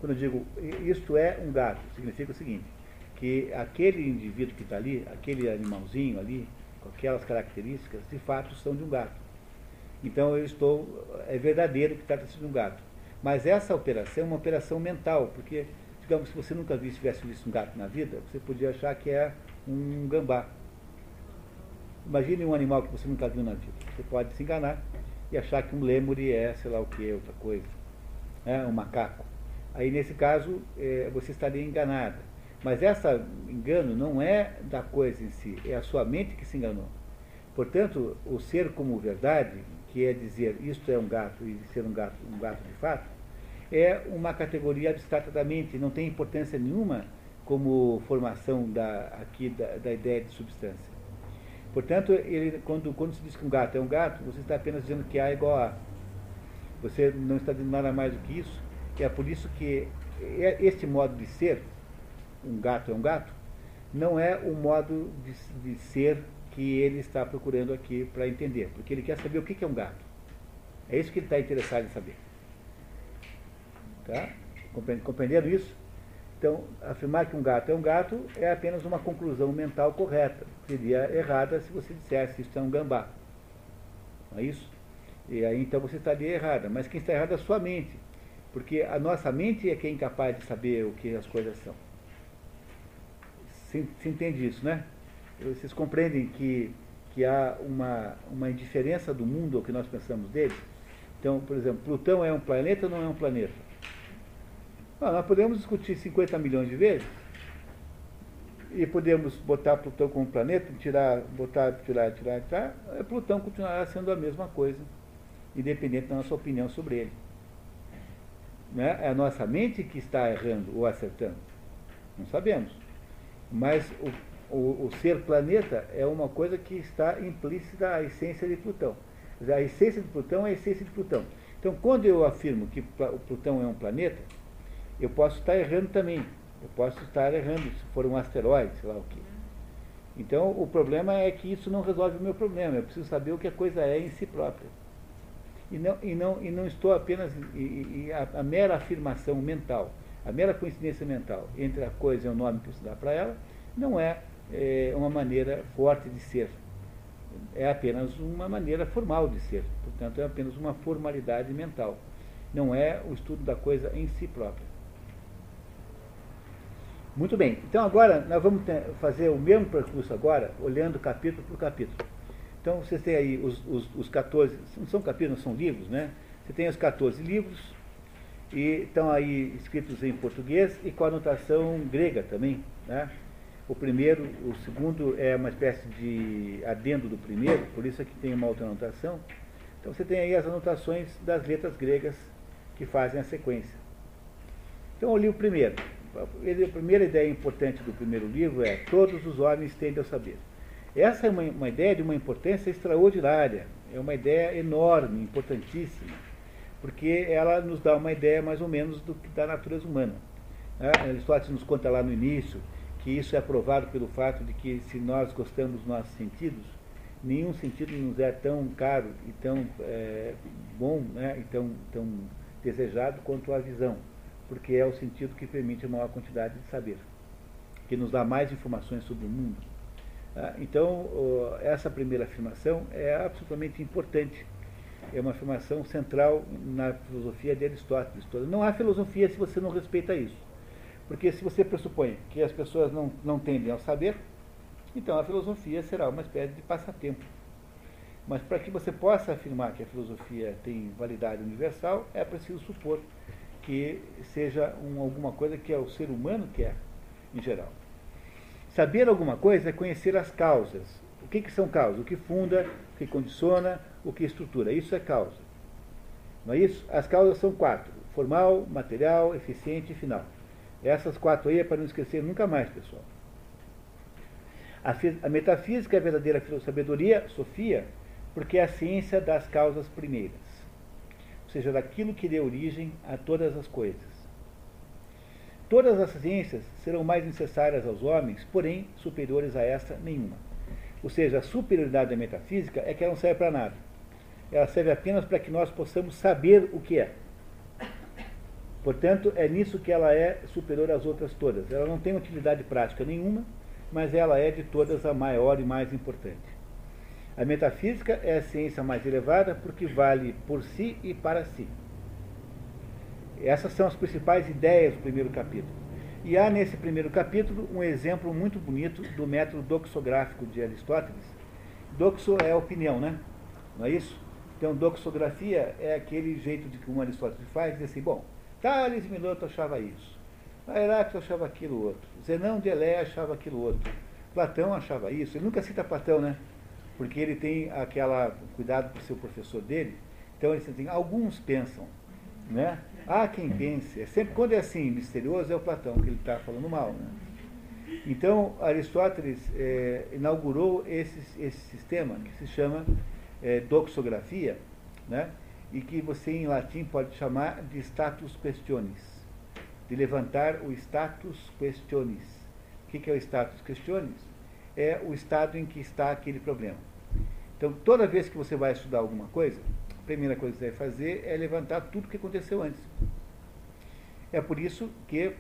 Quando eu digo isto é um gato, significa o seguinte, que aquele indivíduo que está ali, aquele animalzinho ali, com aquelas características, de fato são de um gato. Então eu estou, é verdadeiro que está de um gato. Mas essa operação é uma operação mental, porque, digamos, se você nunca viu, tivesse visto um gato na vida, você podia achar que é um gambá. Imagine um animal que você nunca viu na vida. Você pode se enganar e achar que um lêmure é, sei lá o que, outra coisa. É, um macaco. Aí, nesse caso, é, você estaria enganada. Mas esse engano não é da coisa em si, é a sua mente que se enganou. Portanto, o ser como verdade, que é dizer isto é um gato e ser um gato, um gato de fato, é uma categoria abstrata da mente, não tem importância nenhuma como formação da, aqui da, da ideia de substância. Portanto, ele, quando, quando se diz que um gato é um gato, você está apenas dizendo que A é igual a A. Você não está dizendo nada mais do que isso, é por isso que é, este modo de ser, um gato é um gato, não é o modo de, de ser que ele está procurando aqui para entender, porque ele quer saber o que é um gato. É isso que ele está interessado em saber. Tá? Compreenderam isso? Então, afirmar que um gato é um gato é apenas uma conclusão mental correta. Seria errada se você dissesse isso é um gambá. Não é isso? E aí então você estaria errada. Mas quem está errado é a sua mente. Porque a nossa mente é quem é incapaz de saber o que as coisas são. Se, entende isso, né? Vocês compreendem que, que há uma, uma indiferença do mundo ao que nós pensamos dele? Então, por exemplo, Plutão é um planeta ou não é um planeta? Ah, nós podemos discutir 50 milhões de vezes e podemos botar Plutão como planeta, tirar, botar, tirar, tirar, tirar, Plutão continuará sendo a mesma coisa, independente da nossa opinião sobre ele. Né? É a nossa mente que está errando ou acertando? Não sabemos. Mas o, o, o ser planeta é uma coisa que está implícita à essência de Plutão. A essência de Plutão é a essência de Plutão. Então, quando eu afirmo que Plutão é um planeta, eu posso estar errando também. Eu posso estar errando se for um asteroide, sei lá o quê. Então, o problema é que isso não resolve o meu problema. Eu preciso saber o que a coisa é em si própria. E não, e não, e não estou apenas. E, e a, a, mera afirmação mental, a mera coincidência mental entre a coisa e o nome que se dá para ela, não é, é uma maneira forte de ser. É apenas uma maneira formal de ser. Portanto, é apenas uma formalidade mental. Não é o estudo da coisa em si própria. Muito bem, então agora nós vamos fazer o mesmo percurso agora, olhando capítulo por capítulo. Então vocês têm aí os, os, os 14, não são capítulos, são livros, né? Você tem os 14 livros, e estão aí escritos em português e com anotação grega também. Né? O primeiro, o segundo é uma espécie de adendo do primeiro, por isso aqui tem uma outra anotação. Então você tem aí as anotações das letras gregas que fazem a sequência. Então eu li o primeiro a primeira ideia importante do primeiro livro é todos os homens tendem a saber. Essa é uma, uma ideia de uma importância extraordinária, é uma ideia enorme, importantíssima, porque ela nos dá uma ideia mais ou menos do, da natureza humana. Né? Aristóteles nos conta lá no início que isso é provado pelo fato de que se nós gostamos dos nossos sentidos, nenhum sentido nos é tão caro e tão é, bom né, e tão, tão desejado quanto a visão, porque é o sentido que permite a maior quantidade de saber, que nos dá mais informações sobre o mundo. Ah, então, essa primeira afirmação é absolutamente importante. É uma afirmação central na filosofia de Aristóteles. Não há filosofia se você não respeita isso. Porque se você pressupõe que as pessoas não, não tendem ao saber, então a filosofia será uma espécie de passatempo. Mas para que você possa afirmar que a filosofia tem validade universal, é preciso supor que seja um, alguma coisa que é o ser humano quer, em geral. Saber alguma coisa é conhecer as causas. O que, que são causas? O que funda, o que condiciona, o que estrutura. Isso é causa. Não é isso? As causas são quatro: formal, material, eficiente e final. Essas quatro aí é para não esquecer nunca mais, pessoal. A, a metafísica é a verdadeira sabedoria, Sofia, porque é a ciência das causas primeiras, ou seja, daquilo que deu origem a todas as coisas. Todas as ciências serão mais necessárias aos homens, porém superiores a esta nenhuma. Ou seja, a superioridade da metafísica é que ela não serve para nada. Ela serve apenas para que nós possamos saber o que é. Portanto, é nisso que ela é superior às outras todas. Ela não tem utilidade prática nenhuma, mas ela é de todas a maior e mais importante. A metafísica é a ciência mais elevada porque vale por si e para si. Essas são as principais ideias do primeiro capítulo. E há nesse primeiro capítulo um exemplo muito bonito do método doxográfico de Aristóteles. Doxo é opinião, né? Não é isso? Então, doxografia é aquele jeito de que um Aristóteles faz, diz assim, bom, Tales de Miloto achava isso, Heráclito achava aquilo outro, Zenão de Elé achava aquilo outro, Platão achava isso, ele nunca cita Platão, né? Porque ele tem aquela cuidado com o seu professor dele, então ele assim, alguns pensam, né? Há quem pense. É sempre, quando é assim, misterioso, é o Platão que ele está falando mal. Né? Então, Aristóteles é, inaugurou esse, esse sistema que se chama é, doxografia, né? e que você em latim pode chamar de status questionis, de levantar o status questionis. O que é o status questionis? É o estado em que está aquele problema. Então, toda vez que você vai estudar alguma coisa, primeira coisa que você vai fazer é levantar tudo o que aconteceu antes. É por isso que,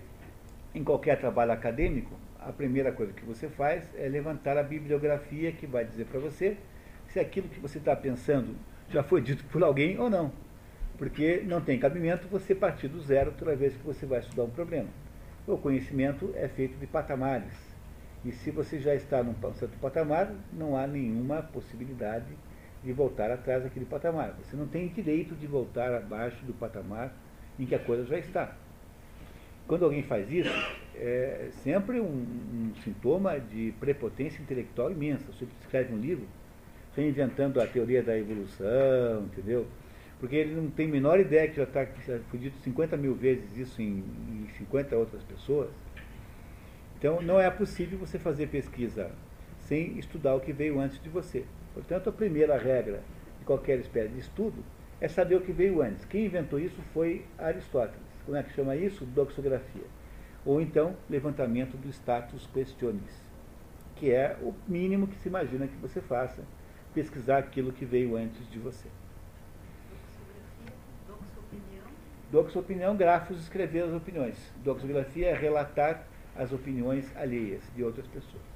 em qualquer trabalho acadêmico, a primeira coisa que você faz é levantar a bibliografia que vai dizer para você se aquilo que você está pensando já foi dito por alguém ou não. Porque não tem cabimento você partir do zero toda vez que você vai estudar um problema. O conhecimento é feito de patamares. E se você já está num certo patamar, não há nenhuma possibilidade de voltar atrás daquele patamar. Você não tem direito de voltar abaixo do patamar em que a coisa já está. Quando alguém faz isso, é sempre um, um sintoma de prepotência intelectual imensa. Você escreve um livro inventando a teoria da evolução, entendeu? Porque ele não tem a menor ideia que já está foi dito 50 mil vezes isso em, em 50 outras pessoas. Então não é possível você fazer pesquisa sem estudar o que veio antes de você. Portanto, a primeira regra de qualquer espécie de estudo é saber o que veio antes. Quem inventou isso foi Aristóteles. Como é que chama isso? Doxografia. Ou então, levantamento do status questionis, que é o mínimo que se imagina que você faça, pesquisar aquilo que veio antes de você. Doxopinião, grafos, escrever as opiniões. Doxografia é relatar as opiniões alheias de outras pessoas.